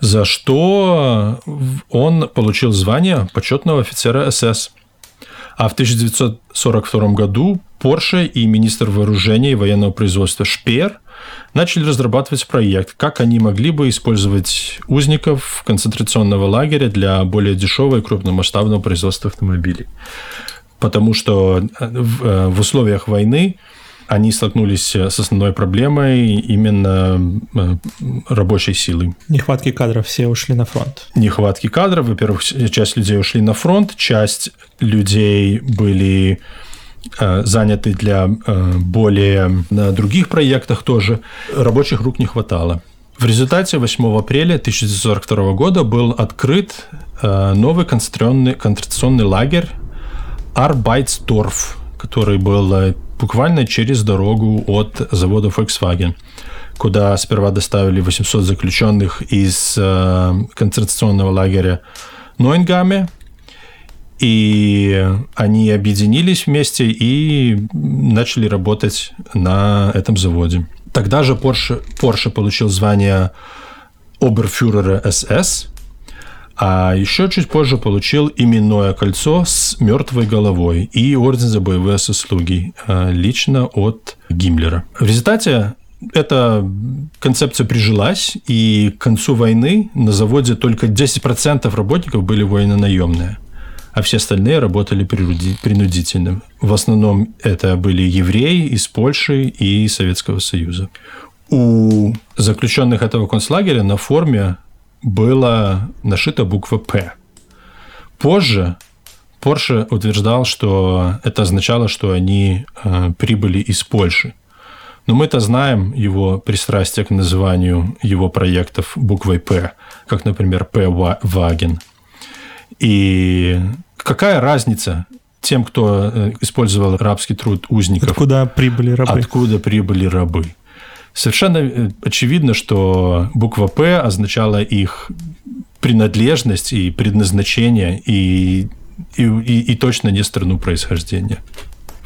за что он получил звание почетного офицера СС. А в 1942 году Porsche и министр вооружения и военного производства Шпеер начали разрабатывать проект, как они могли бы использовать узников концентрационного лагеря для более дешевого и крупномасштабного производства автомобилей. Потому что э, в э, условиях войны они столкнулись э, с основной проблемой именно э, рабочей силы. Нехватки кадров, все ушли на фронт. Нехватки кадров, во-первых, часть людей ушли на фронт, часть людей были э, заняты для более на других проектах тоже. Рабочих рук не хватало. В результате 8 апреля 1942 года был открыт новый концентрационный, концентрационный лагерь Арбайтсдорф, который был буквально через дорогу от завода Volkswagen, куда сперва доставили 800 заключенных из э, концентрационного лагеря Нойнгаме, и они объединились вместе и начали работать на этом заводе. Тогда же Porsche, Porsche получил звание оберфюрера СС, а еще чуть позже получил именное кольцо с мертвой головой и орден за боевые заслуги э, лично от Гиммлера. В результате эта концепция прижилась, и к концу войны на заводе только 10% работников были военно-наемные а все остальные работали принудительно. В основном это были евреи из Польши и Советского Союза. У заключенных этого концлагеря на форме была нашита буква «П». Позже Порше утверждал, что это означало, что они э, прибыли из Польши. Но мы-то знаем его пристрастие к называнию его проектов буквой «П», как, например, «П. Ваген». И какая разница тем, кто э, использовал рабский труд узников? Откуда прибыли рабы? Откуда прибыли рабы? Совершенно э, очевидно, что буква «П» означала их принадлежность и предназначение, и, и, и, и точно не страну происхождения.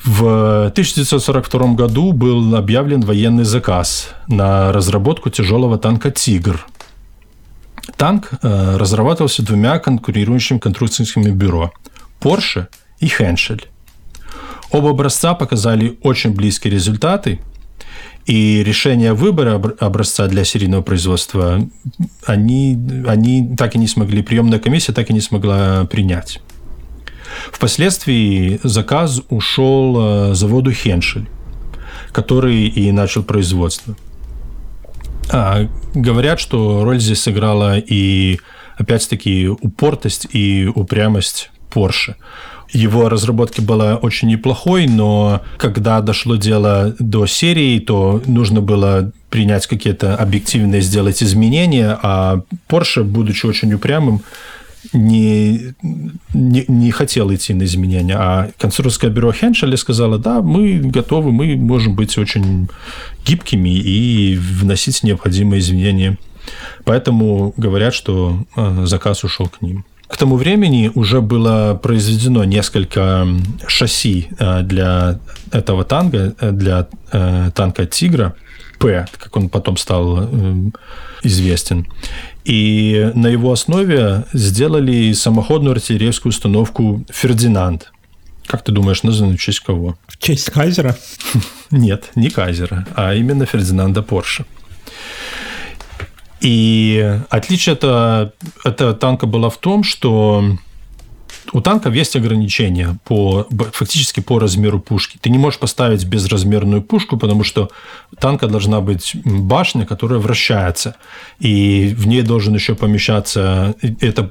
В 1942 году был объявлен военный заказ на разработку тяжелого танка «Тигр», Танк э, разрабатывался двумя конкурирующими конструкторскими бюро – Porsche и Henschel. Оба образца показали очень близкие результаты, и решение выбора образца для серийного производства они, они так и не смогли, приемная комиссия так и не смогла принять. Впоследствии заказ ушел э, заводу Хеншель, который и начал производство – а, говорят, что роль здесь сыграла и, опять-таки, упортость и упрямость Porsche. Его разработка была очень неплохой, но когда дошло дело до серии, то нужно было принять какие-то объективные, сделать изменения, а Porsche, будучи очень упрямым, не, не, не хотел идти на изменения, а конструкторское бюро Хеншеля сказала, да, мы готовы, мы можем быть очень гибкими и вносить необходимые изменения. Поэтому говорят, что э, заказ ушел к ним. К тому времени уже было произведено несколько шасси э, для этого танка, э, для танка «Тигра», П, как он потом стал известен. И на его основе сделали самоходную артиллерийскую установку «Фердинанд». Как ты думаешь, назван в честь кого? В честь Кайзера? Нет, не Кайзера, а именно Фердинанда Порше. И отличие этого, этого танка было в том, что у танков есть ограничения по, фактически по размеру пушки. Ты не можешь поставить безразмерную пушку, потому что танка должна быть башня, которая вращается, и в ней должен еще помещаться, эта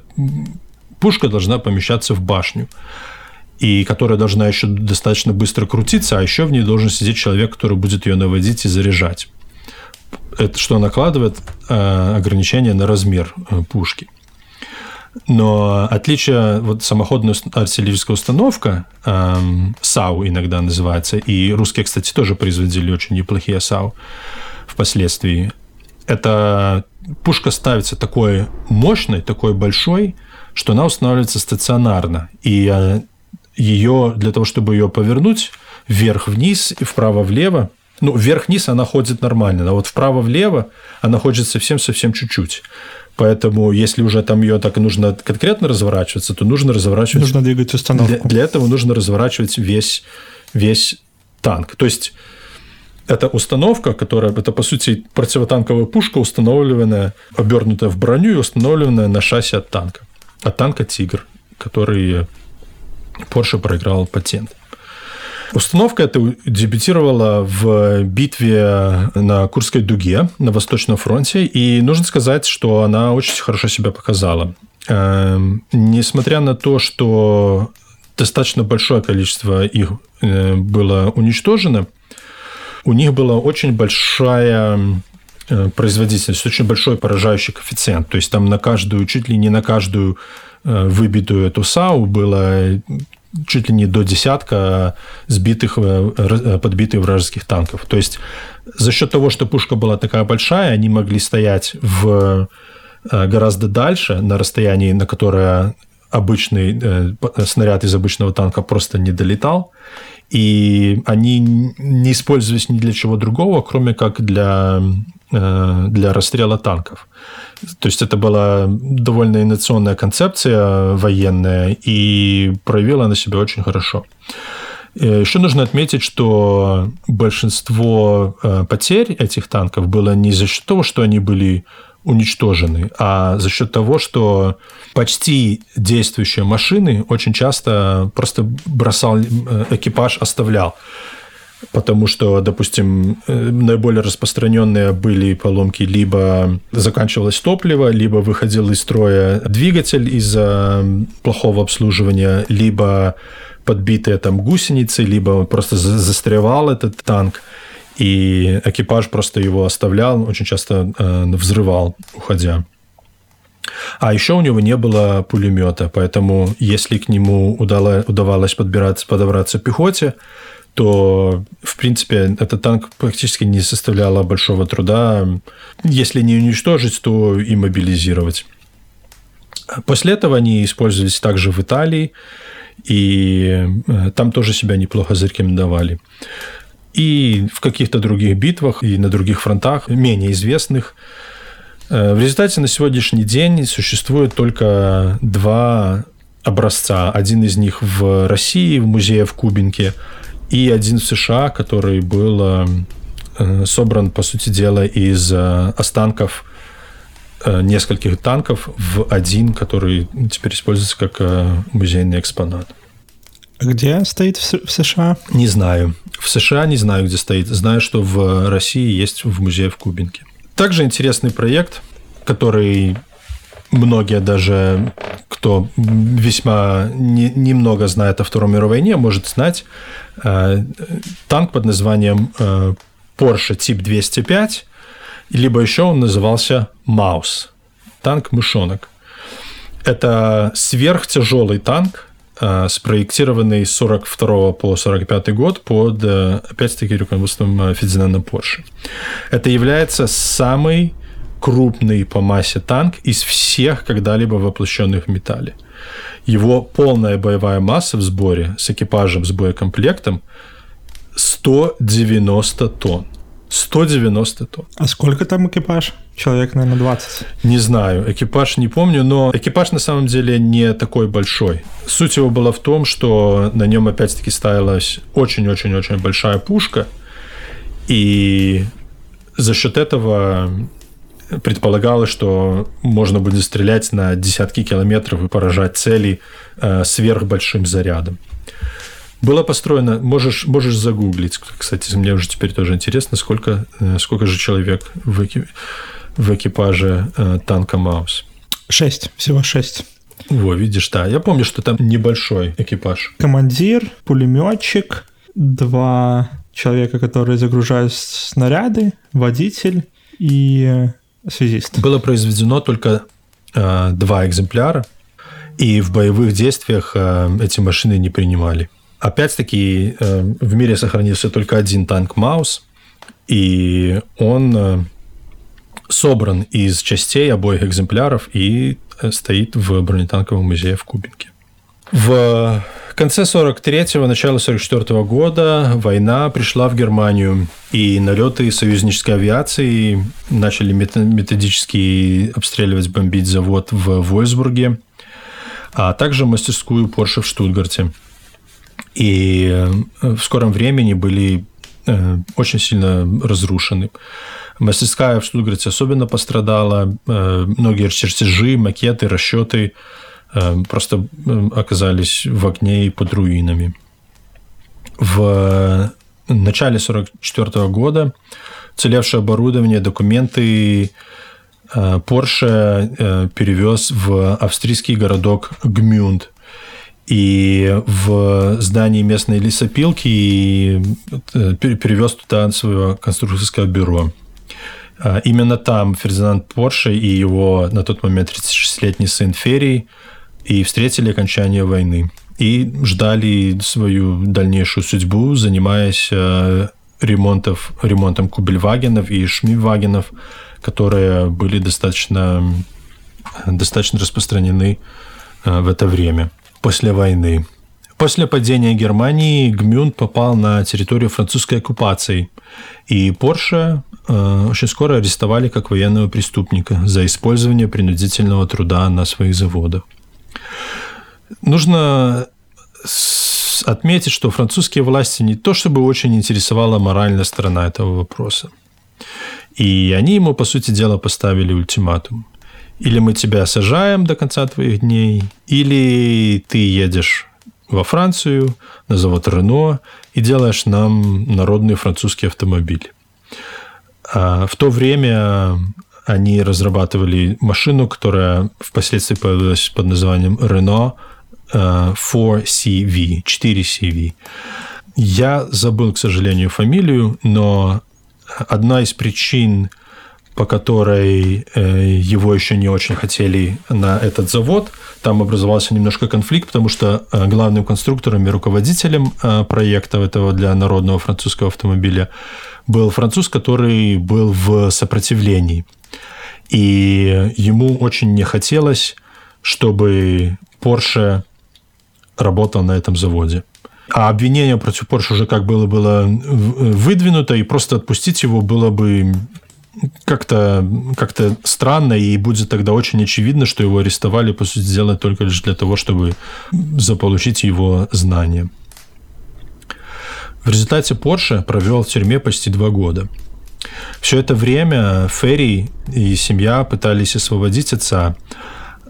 пушка должна помещаться в башню и которая должна еще достаточно быстро крутиться, а еще в ней должен сидеть человек, который будет ее наводить и заряжать. Это что накладывает э, ограничение на размер э, пушки. Но отличие, вот самоходная артиллерийская установка, эм, САУ иногда называется, и русские, кстати, тоже производили очень неплохие САУ впоследствии, это пушка ставится такой мощной, такой большой, что она устанавливается стационарно. И э, ее, для того, чтобы ее повернуть вверх-вниз и вправо-влево, ну, вверх-вниз она ходит нормально, а вот вправо-влево она ходит совсем-совсем чуть-чуть. Поэтому, если уже там ее так нужно конкретно разворачиваться, то нужно разворачивать... Нужно двигать установку. Для, для этого нужно разворачивать весь, весь танк. То есть, это установка, которая, это, по сути, противотанковая пушка, установленная, обернутая в броню и установленная на шасси от танка. От танка «Тигр», который Porsche проиграл патент. Установка эта дебютировала в битве на Курской дуге на Восточном фронте, и нужно сказать, что она очень хорошо себя показала. Эм, несмотря на то, что достаточно большое количество их э, было уничтожено, у них была очень большая э, производительность, очень большой поражающий коэффициент. То есть там на каждую, чуть ли не на каждую э, выбитую эту САУ было чуть ли не до десятка сбитых, подбитых вражеских танков. То есть за счет того, что пушка была такая большая, они могли стоять в гораздо дальше, на расстоянии, на которое обычный снаряд из обычного танка просто не долетал и они не использовались ни для чего другого, кроме как для, э, для расстрела танков. То есть это была довольно инновационная концепция военная и проявила она себя очень хорошо. Э, Еще нужно отметить, что большинство э, потерь этих танков было не за счет того, что они были уничтожены, а за счет того, что почти действующие машины очень часто просто бросал, э, экипаж оставлял. Потому что, допустим, э, наиболее распространенные были поломки. Либо заканчивалось топливо, либо выходил из строя двигатель из-за плохого обслуживания, либо подбитые там гусеницы, либо просто застревал этот танк и экипаж просто его оставлял, очень часто э, взрывал, уходя. А еще у него не было пулемета, поэтому если к нему удало, удавалось подбираться, подобраться пехоте, то, в принципе, этот танк практически не составляло большого труда, если не уничтожить, то и мобилизировать. После этого они использовались также в Италии, и э, там тоже себя неплохо зарекомендовали и в каких-то других битвах, и на других фронтах, менее известных. Э, в результате на сегодняшний день существует только два образца. Один из них в России, в музее в Кубинке, и один в США, который был э, собран, по сути дела, из э, останков нескольких танков в один, который теперь используется как музейный экспонат. Где стоит в США? Не знаю. В США не знаю, где стоит. Знаю, что в России есть в музее в Кубинке. Также интересный проект, который многие даже, кто весьма не, немного знает о Второй мировой войне, может знать. Э, танк под названием э, Porsche Тип 205, либо еще он назывался Маус. Танк мышонок. Это сверхтяжелый танк, спроектированный с 42 по 45 год под, э, опять-таки, руководством э, Фердинанда Порше. Это является самый крупный по массе танк из всех когда-либо воплощенных в металле. Его полная боевая масса в сборе с экипажем, с боекомплектом 190 тонн. 190 тонн. А сколько там экипаж? Человек, наверное, 20. Не знаю, экипаж не помню, но экипаж на самом деле не такой большой. Суть его была в том, что на нем опять-таки ставилась очень-очень-очень большая пушка, и за счет этого предполагалось, что можно будет стрелять на десятки километров и поражать цели э, сверхбольшим зарядом. Было построено, можешь, можешь загуглить, кстати, мне уже теперь тоже интересно, сколько, э, сколько же человек в, эки, в экипаже э, танка Маус. Шесть, всего шесть. Во, видишь, да. Я помню, что там небольшой экипаж. Командир, пулеметчик, два человека, которые загружают снаряды, водитель и связист. Было произведено только э, два экземпляра, и в боевых действиях э, эти машины не принимали. Опять-таки, э, в мире сохранился только один танк Маус, и он э, собран из частей обоих экземпляров и э, стоит в бронетанковом музее в Кубинке. В конце 43-го, начало 44 -го года война пришла в Германию, и налеты союзнической авиации начали методически обстреливать, бомбить завод в Вольсбурге, а также мастерскую Porsche в Штутгарте – и э, в скором времени были э, очень сильно разрушены. Мастерская в Штутгарте особенно пострадала. Э, многие чертежи, макеты, расчеты просто оказались в огне и под руинами. В начале 1944 года целевшее оборудование, документы Porsche перевез в австрийский городок Гмюнд – и в здании местной лесопилки и э, перевез туда свое конструкторское бюро. А, именно там Фердинанд Порше и его на тот момент 36-летний сын Ферий и встретили окончание войны. И ждали свою дальнейшую судьбу, занимаясь а, ремонтов, ремонтом кубельвагенов и шмивагенов, которые были достаточно, достаточно распространены а, в это время, после войны. После падения Германии Гмюнд попал на территорию французской оккупации, и Порше э, очень скоро арестовали как военного преступника за использование принудительного труда на своих заводах. Нужно отметить, что французские власти не то чтобы очень интересовала моральная сторона этого вопроса. И они ему, по сути дела, поставили ультиматум. Или мы тебя сажаем до конца твоих дней, или ты едешь во Францию, на завод Рено и делаешь нам народный французский автомобиль. А в то время они разрабатывали машину, которая впоследствии появилась под названием Renault 4CV, 4CV. Я забыл, к сожалению, фамилию, но одна из причин, по которой э, его еще не очень хотели на этот завод. Там образовался немножко конфликт, потому что э, главным конструктором и руководителем э, проекта этого для народного французского автомобиля был француз, который был в сопротивлении. И ему очень не хотелось, чтобы Porsche работал на этом заводе. А обвинение против Porsche уже как было, было выдвинуто, и просто отпустить его было бы как-то как странно, и будет тогда очень очевидно, что его арестовали, по сути дела, только лишь для того, чтобы заполучить его знания. В результате Порше провел в тюрьме почти два года. Все это время Ферри и семья пытались освободить отца,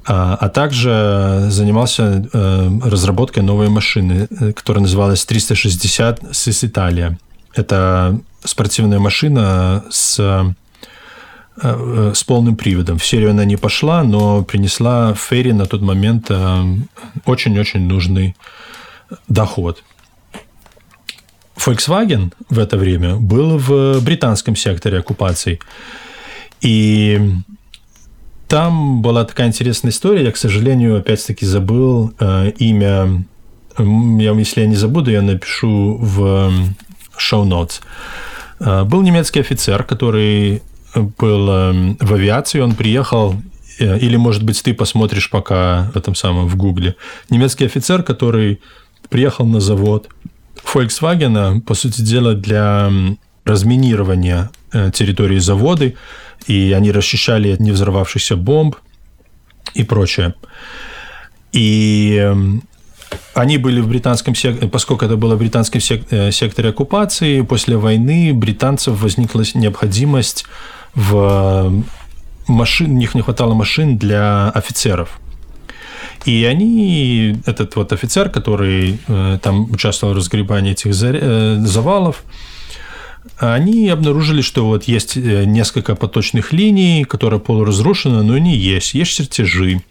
а, а также занимался э, разработкой новой машины, э, которая называлась 360 SIS Italia. Это спортивная машина с с полным приводом. В серию она не пошла, но принесла Ферри на тот момент э, очень-очень нужный доход. Volkswagen в это время был в британском секторе оккупации. И там была такая интересная история. Я, к сожалению, опять-таки забыл э, имя. Я, если я не забуду, я напишу в шоу-нотс. Был немецкий офицер, который был эм, в авиации, он приехал э, или, может быть, ты посмотришь пока в этом самом в Гугле. Немецкий офицер, который приехал на завод Volkswagen, по сути дела, для разминирования э, территории завода, и они расчищали от невзорвавшихся бомб и прочее. И эм, они были в британском секторе, поскольку это было в британском э, секторе оккупации, после войны британцев возникла необходимость в машин, у них не хватало машин для офицеров. И они, этот вот офицер, который э, там участвовал в разгребании этих э, завалов, они обнаружили, что вот есть э, несколько поточных линий, которые полуразрушены, но они есть. Есть чертежи.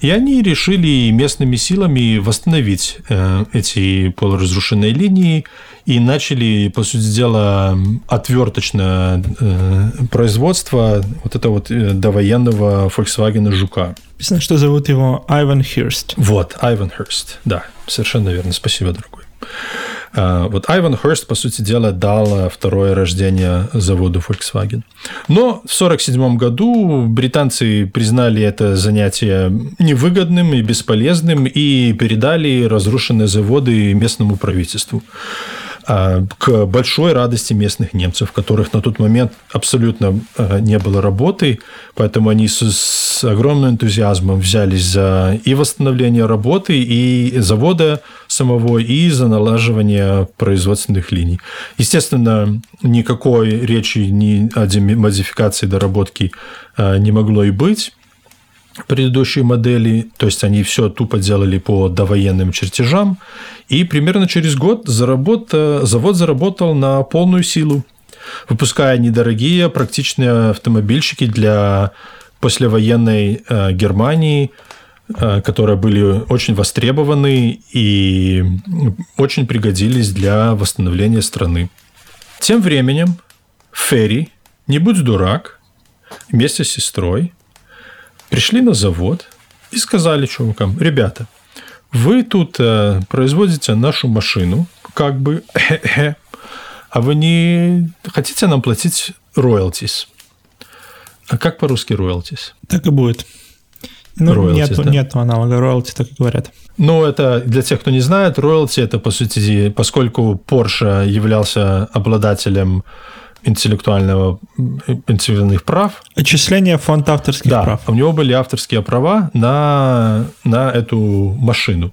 И они решили местными силами восстановить э, эти полуразрушенные линии и начали, по сути дела, отверточное э, производство вот этого вот э, довоенного Volkswagen Жука. Написано, что зовут его Айван Хирст. Вот, Айван Хирст, да, совершенно верно. Спасибо, дорогой. А, вот Айван Херст, по сути дела, дал второе рождение заводу Volkswagen. Но в 1947 году британцы признали это занятие невыгодным и бесполезным и передали разрушенные заводы местному правительству. А, к большой радости местных немцев, которых на тот момент абсолютно а, не было работы, поэтому они с, с огромным энтузиазмом взялись за и восстановление работы, и завода самого, и за налаживание производственных линий. Естественно, никакой речи ни о модификации доработки а, не могло и быть предыдущие модели, то есть они все тупо делали по довоенным чертежам, и примерно через год заработ... завод заработал на полную силу, выпуская недорогие практичные автомобильчики для послевоенной э, Германии, э, которые были очень востребованы и очень пригодились для восстановления страны. Тем временем Ферри не будь дурак, вместе с сестрой пришли на завод и сказали чувакам, ребята, вы тут э, производите нашу машину, как бы, а вы не хотите нам платить royalties? А как по-русски royalties? Так и будет. Ну, royalties, нету, да? нету аналога royalty, так и говорят. Ну, это для тех, кто не знает, royalty это, по сути, поскольку Porsche являлся обладателем интеллектуального интеллектуальных прав. Отчисление фонд авторских да, прав. у него были авторские права на, на эту машину.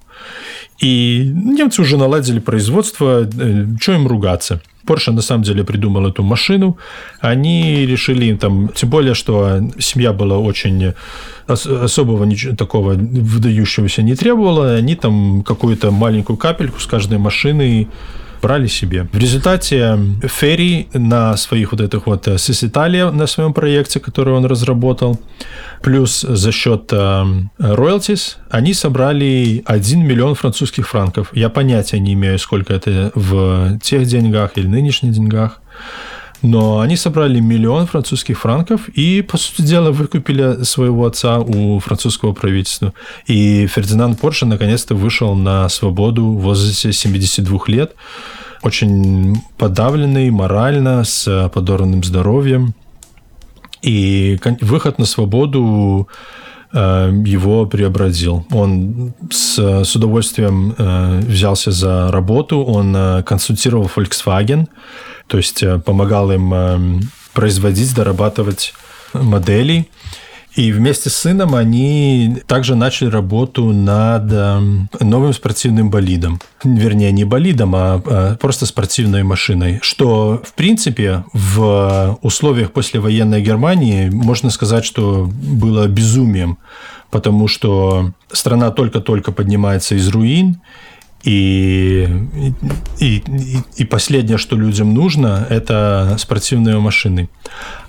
И немцы уже наладили производство, э, что им ругаться. Porsche на самом деле придумал эту машину. Они решили там, тем более, что семья была очень особого ничего такого выдающегося не требовала, они там какую-то маленькую капельку с каждой машины брали себе. В результате Ферри на своих вот этих вот э, Сиситалия на своем проекте, который он разработал, плюс за счет э, они собрали 1 миллион французских франков. Я понятия не имею, сколько это в тех деньгах или нынешних деньгах. Но они собрали миллион французских франков и, по сути дела, выкупили своего отца у французского правительства. И Фердинанд Порше наконец-то вышел на свободу в возрасте 72 лет, очень подавленный морально, с подорванным здоровьем. И выход на свободу э, его преобразил. Он с, с удовольствием э, взялся за работу, он э, консультировал Volkswagen, то есть э, помогал им э, производить, дорабатывать модели. И вместе с сыном они также начали работу над э, новым спортивным болидом. Вернее, не болидом, а, а просто спортивной машиной. Что, в принципе, в условиях послевоенной Германии можно сказать, что было безумием, потому что страна только-только поднимается из руин, и, и, и, последнее, что людям нужно, это спортивные машины.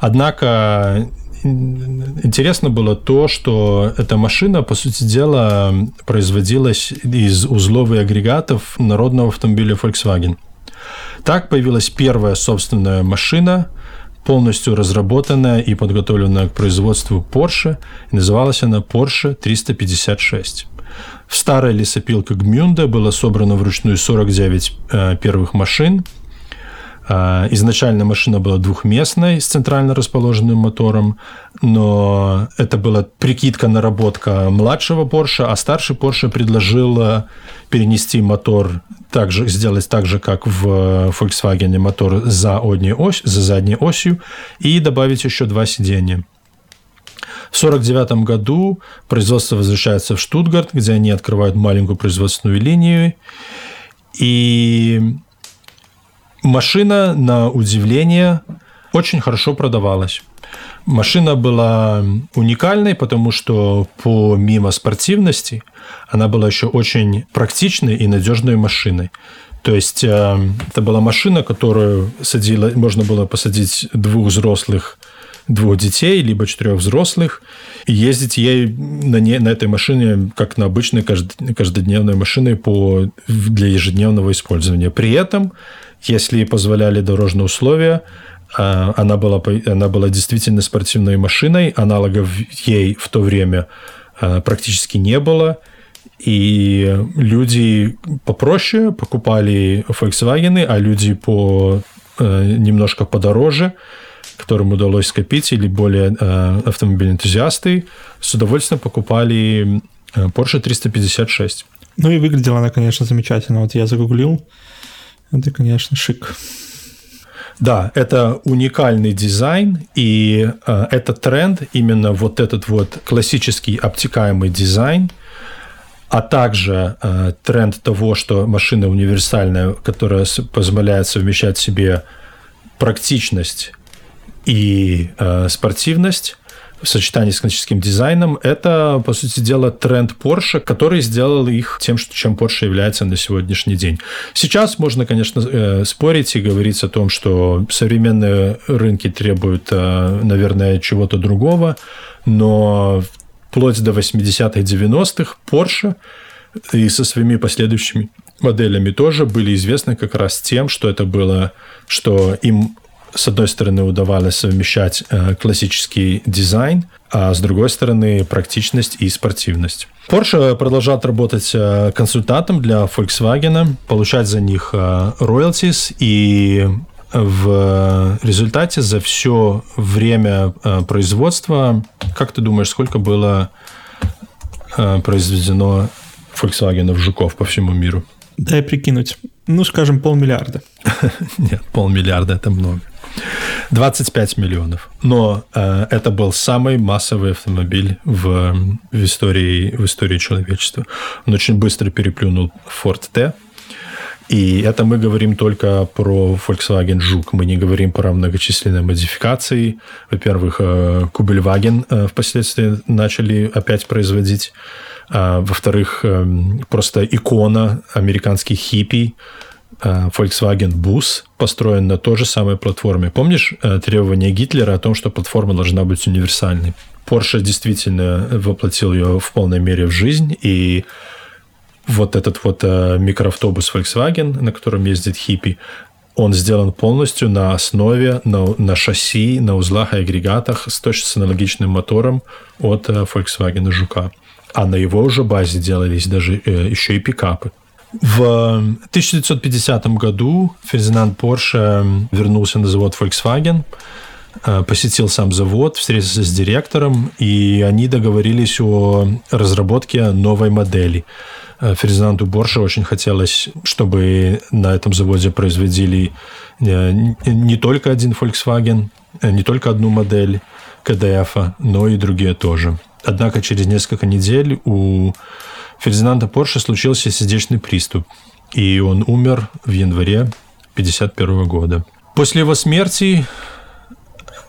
Однако интересно было то, что эта машина, по сути дела, производилась из узлов и агрегатов народного автомобиля Volkswagen. Так появилась первая собственная машина, полностью разработанная и подготовленная к производству Porsche. И называлась она Porsche 356. В старой лесопилке Гмюнда было собрано вручную 49 э, первых машин. Э, изначально машина была двухместной с центрально расположенным мотором, но это была прикидка, наработка младшего Porsche, а старший Porsche предложил э, перенести мотор также сделать так же, как в Volkswagen мотор за, ось, за задней осью и добавить еще два сиденья. В 1949 году производство возвращается в Штутгарт, где они открывают маленькую производственную линию. И машина, на удивление, очень хорошо продавалась. Машина была уникальной, потому что помимо спортивности она была еще очень практичной и надежной машиной. То есть э, это была машина, которую садила, можно было посадить двух взрослых двух детей, либо четырех взрослых, и ездить ей на, не, на этой машине, как на обычной каждодневной машине по, для ежедневного использования. При этом, если позволяли дорожные условия, а, она была, она была действительно спортивной машиной, аналогов ей в то время а, практически не было, и люди попроще покупали Volkswagen, а люди по э, немножко подороже – которым удалось скопить, или более э, автомобильные энтузиасты, с удовольствием покупали э, Porsche 356. Ну и выглядела она, конечно, замечательно. Вот я загуглил. Это, конечно, шик. Да, это уникальный дизайн, и э, это тренд, именно вот этот вот классический обтекаемый дизайн, а также э, тренд того, что машина универсальная, которая позволяет совмещать в себе практичность и э, спортивность в сочетании с классическим дизайном, это, по сути дела, тренд Porsche, который сделал их тем, чем Porsche является на сегодняшний день. Сейчас можно, конечно, э, спорить и говорить о том, что современные рынки требуют, э, наверное, чего-то другого, но вплоть до 80-х, 90-х Porsche и со своими последующими моделями тоже были известны как раз тем, что это было, что им с одной стороны, удавалось совмещать э, классический дизайн, а с другой стороны, практичность и спортивность. Porsche продолжает работать э, консультантом для Volkswagen, получать за них royalties и в результате за все время производства, как ты думаешь, сколько было произведено Volkswagen жуков по всему миру? Дай прикинуть. Ну, скажем, полмиллиарда. Нет, полмиллиарда – это много. 25 миллионов. Но э, это был самый массовый автомобиль в, в, истории, в истории человечества. Он очень быстро переплюнул Ford T. И это мы говорим только про Volkswagen Жук. Мы не говорим про многочисленные модификации. Во-первых, э, Кубельваген э, впоследствии начали опять производить. А, во-вторых, эм, просто икона американских хиппи, э, Volkswagen Bus построен на той же самой платформе. Помнишь э, требования Гитлера о том, что платформа должна быть универсальной? Porsche действительно воплотил ее в полной мере в жизнь, и вот этот вот э, микроавтобус Volkswagen, на котором ездит хиппи, он сделан полностью на основе, на, на шасси, на узлах и агрегатах с точно аналогичным мотором от Volkswagen Жука а на его уже базе делались даже э, еще и пикапы. В 1950 году Фердинанд Порше вернулся на завод Volkswagen, э, посетил сам завод, встретился с директором, и они договорились о разработке новой модели. Э, Фердинанду Порше очень хотелось, чтобы на этом заводе производили не только один Volkswagen, не только одну модель КДФ, но и другие тоже. Однако через несколько недель у Фердинанда Порше случился сердечный приступ, и он умер в январе 1951 года. После его смерти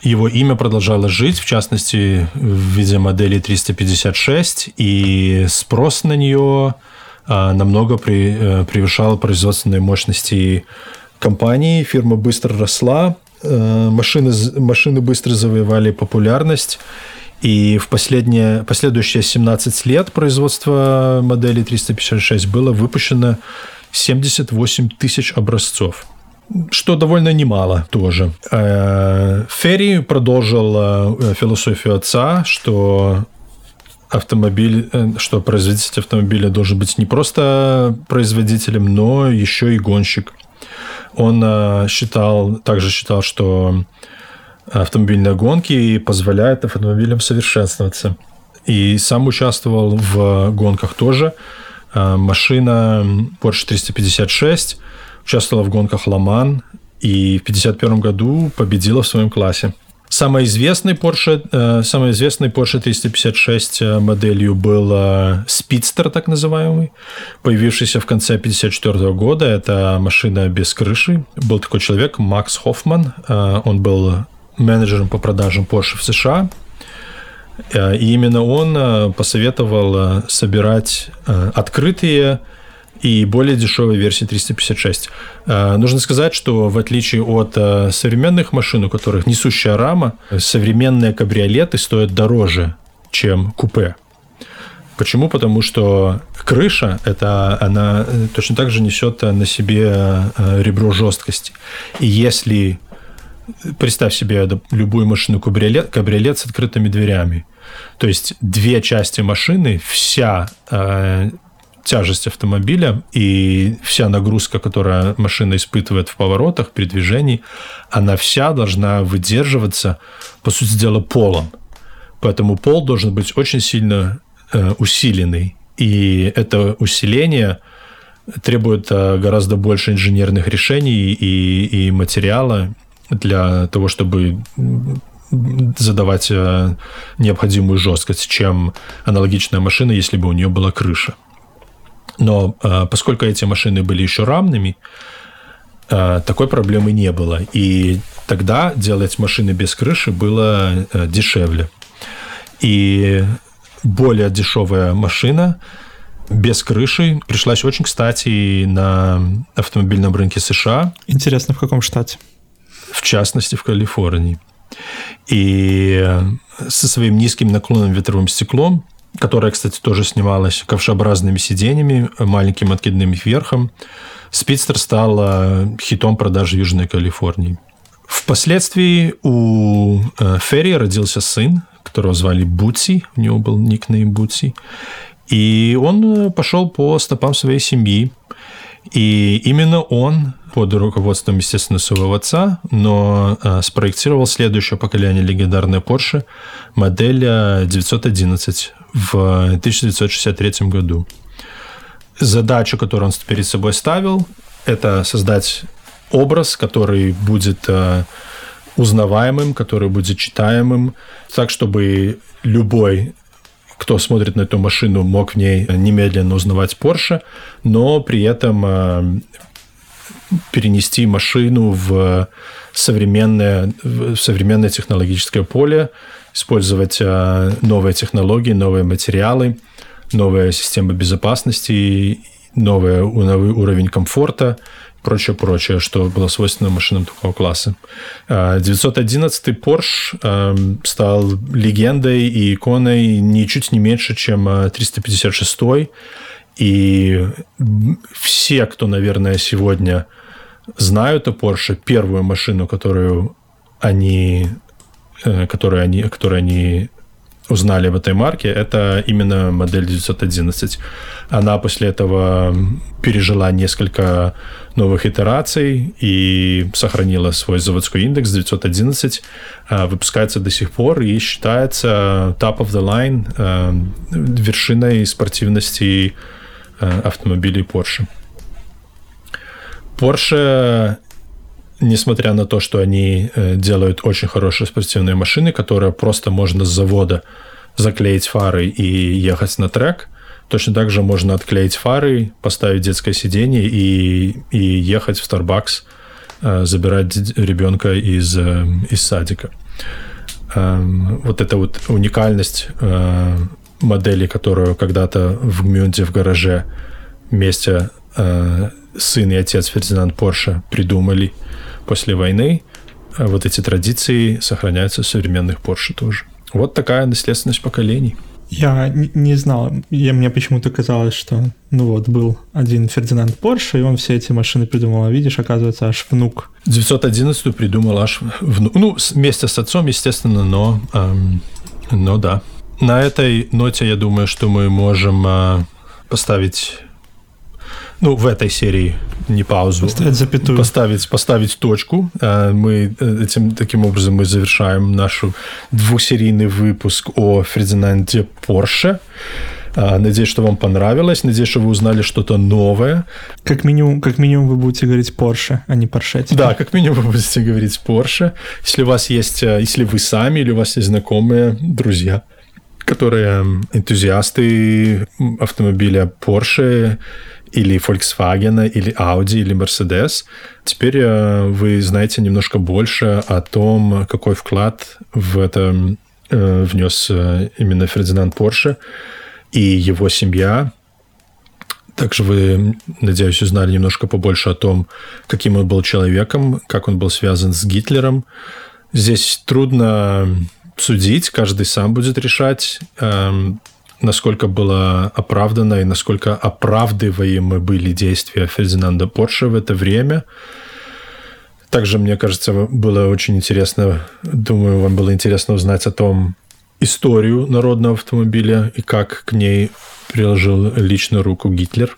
его имя продолжало жить, в частности, в виде модели 356, и спрос на нее а, намного э, превышал производственные мощности компании. Фирма быстро росла, э, машины, машины быстро завоевали популярность, и в последние, последующие 17 лет производства модели 356 было выпущено 78 тысяч образцов что довольно немало тоже. Э, Ферри продолжил э, философию отца, что автомобиль, э, что производитель автомобиля должен быть не просто производителем, но еще и гонщик. Он считал, также считал, что автомобильной гонки и позволяет автомобилям совершенствоваться. И сам участвовал в гонках тоже. А, машина Porsche 356 участвовала в гонках Ламан и в 1951 году победила в своем классе. Самой известной Porsche, э, самой известной Porsche 356 э, моделью был Speedster, так называемый, появившийся в конце 1954 года. Это машина без крыши. Был такой человек, Макс Хоффман. Э, он был менеджером по продажам Porsche в США. Э, и именно он э, посоветовал э, собирать открытые и более дешевые версии 356. Нужно сказать, что в отличие от современных машин, у которых несущая рама, современные кабриолеты стоят дороже, чем купе. Почему? Потому что крыша, это она точно так же несет на себе ребро жесткости. И если представь себе любую машину кабриолет, кабриолет с открытыми дверями. То есть две части машины, вся э, тяжесть автомобиля и вся нагрузка, которая машина испытывает в поворотах, при движении, она вся должна выдерживаться, по сути дела, полом. Поэтому пол должен быть очень сильно э, усиленный. И это усиление требует э, гораздо больше инженерных решений и, и материала, для того, чтобы задавать э, необходимую жесткость, чем аналогичная машина, если бы у нее была крыша. Но э, поскольку эти машины были еще рамными, э, такой проблемы не было. И тогда делать машины без крыши было дешевле. И более дешевая машина без крыши пришлась очень кстати на автомобильном рынке США. Интересно, в каком штате? В частности в Калифорнии. И со своим низким наклонным ветровым стеклом, которое, кстати, тоже снималось ковшеобразными сиденьями, маленьким откидным верхом, Спидстер стал хитом продажи Южной Калифорнии. Впоследствии у Ферри родился сын, которого звали Бутси, у него был никнейм Бутси, и он пошел по стопам своей семьи. И именно он под руководством, естественно, своего отца, но э, спроектировал следующее поколение легендарной Porsche, модель 911 в 1963 году. Задачу, которую он перед собой ставил, это создать образ, который будет э, узнаваемым, который будет читаемым, так, чтобы любой кто смотрит на эту машину, мог в ней немедленно узнавать Porsche, но при этом э, перенести машину в современное, в современное технологическое поле, использовать э, новые технологии, новые материалы, новая система безопасности, новый, новый уровень комфорта, прочее, прочее, что было свойственно машинам такого класса. 911 э, Porsche эм, стал легендой и иконой ничуть не меньше, чем 356 и все, кто, наверное, сегодня знают о Porsche, первую машину, которую они, э, которую они, которую они узнали в этой марке, это именно модель 911. Она после этого пережила несколько новых итераций и сохранила свой заводской индекс 911, а, выпускается до сих пор и считается top of the line а, вершиной спортивности а, автомобилей Porsche. Porsche несмотря на то, что они э, делают очень хорошие спортивные машины, которые просто можно с завода заклеить фары и ехать на трек, точно так же можно отклеить фары, поставить детское сиденье и, и ехать в Starbucks, э, забирать ребенка из, э, из садика. Эм, вот эта вот уникальность модели, которую когда-то в Гмюнде в гараже вместе сын и отец Фердинанд Порше придумали – после войны а вот эти традиции сохраняются в современных Porsche тоже. Вот такая наследственность поколений. Я не знал, я, мне почему-то казалось, что ну вот был один Фердинанд Порше, и он все эти машины придумал, а видишь, оказывается, аж внук. 911 придумал аж внук. Ну, вместе с отцом, естественно, но, эм, но да. На этой ноте я думаю, что мы можем э, поставить ну, в этой серии не паузу. Поставить запятую. Поставить, поставить точку. А, мы э, этим, таким образом мы завершаем наш двухсерийный выпуск о Фердинанде Порше. А, надеюсь, что вам понравилось. Надеюсь, что вы узнали что-то новое. Как минимум, как минимум вы будете говорить Porsche, а не Porsche. Да, как минимум вы будете говорить Porsche. Если у вас есть, э, если вы сами или у вас есть знакомые, друзья, которые энтузиасты автомобиля Porsche или Volkswagen, или Audi, или Mercedes. Теперь э, вы знаете немножко больше о том, какой вклад в это э, внес э, именно Фердинанд Порше и его семья. Также вы, надеюсь, узнали немножко побольше о том, каким он был человеком, как он был связан с Гитлером. Здесь трудно судить, каждый сам будет решать. Насколько было оправдано и насколько оправдываемы были действия Фердинанда Порше в это время. Также, мне кажется, было очень интересно, думаю, вам было интересно узнать о том, историю народного автомобиля и как к ней приложил личную руку Гитлер.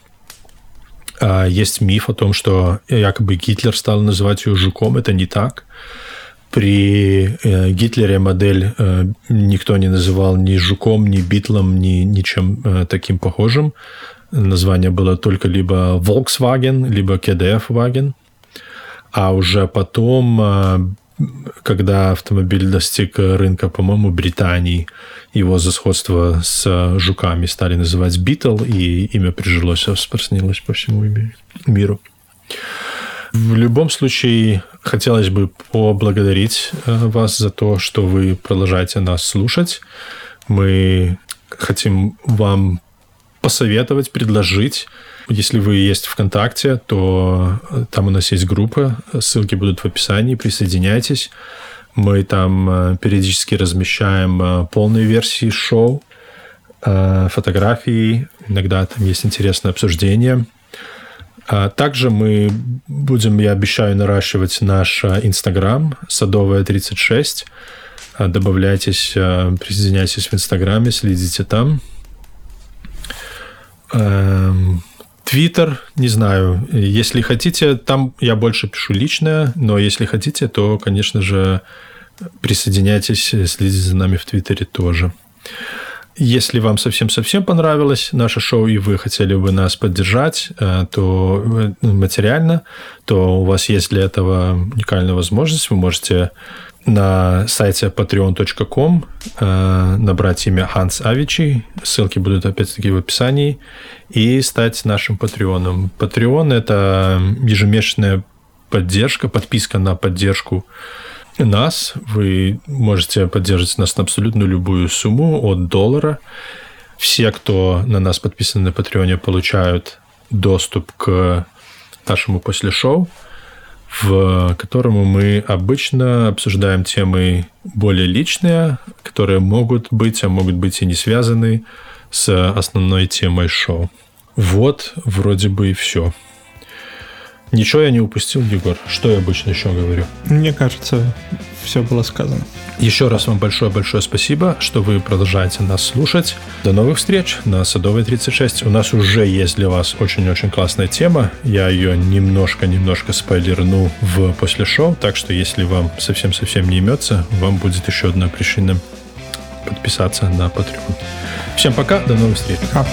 А, есть миф о том, что якобы Гитлер стал называть ее жуком. Это не так. При э, Гитлере модель э, никто не называл ни жуком, ни битлом, ни ничем э, таким похожим. Название было только либо Volkswagen, либо KDF-Wagen. А уже потом, когда автомобиль достиг рынка, по-моему, Британии, его за сходство с жуками стали называть Beetle, и имя прижилось, распространилось по всему миру. В любом случае, хотелось бы поблагодарить э, вас за то, что вы продолжаете нас слушать. Мы хотим вам посоветовать, предложить. Если вы есть ВКонтакте, то э, там у нас есть группа, ссылки будут в описании, присоединяйтесь. Мы там э, периодически размещаем полные версии шоу, фотографии, иногда там есть интересное обсуждение – А также мы будем, я обещаю, наращивать наш Инстаграм Садовая 36. Добавляйтесь, присоединяйтесь в Инстаграме, следите там. Эм, Твиттер, не знаю, если хотите, там я больше пишу личное, но если хотите, то, конечно же, присоединяйтесь, следите за нами в Твиттере тоже. Если вам совсем-совсем понравилось наше шоу и вы хотели бы нас поддержать, э, то э, материально, то у вас есть для этого уникальная возможность. Вы можете на сайте patreon.com э, набрать имя Ханс Авичи, ссылки будут опять-таки в описании, и стать нашим патреоном. Патреон – это ежемесячная поддержка, подписка на поддержку нас. Вы можете поддерживать нас на абсолютно любую сумму от доллара. Все, кто на нас подписаны на Патреоне, получают доступ к нашему после шоу в котором мы обычно обсуждаем темы более личные, которые могут быть, а могут быть и не связаны с основной темой шоу. Вот вроде бы и все. Ничего я не упустил, Егор. Что я обычно еще говорю? Мне кажется, все было сказано. Еще раз вам большое-большое спасибо, что вы продолжаете нас слушать. До новых встреч на Садовой 36. У нас уже есть для вас очень-очень классная тема. Я ее немножко-немножко спойлерну в после шоу, так что если вам совсем-совсем не имется, вам будет еще одна причина подписаться на Patreon. Всем пока, до новых встреч. Пока.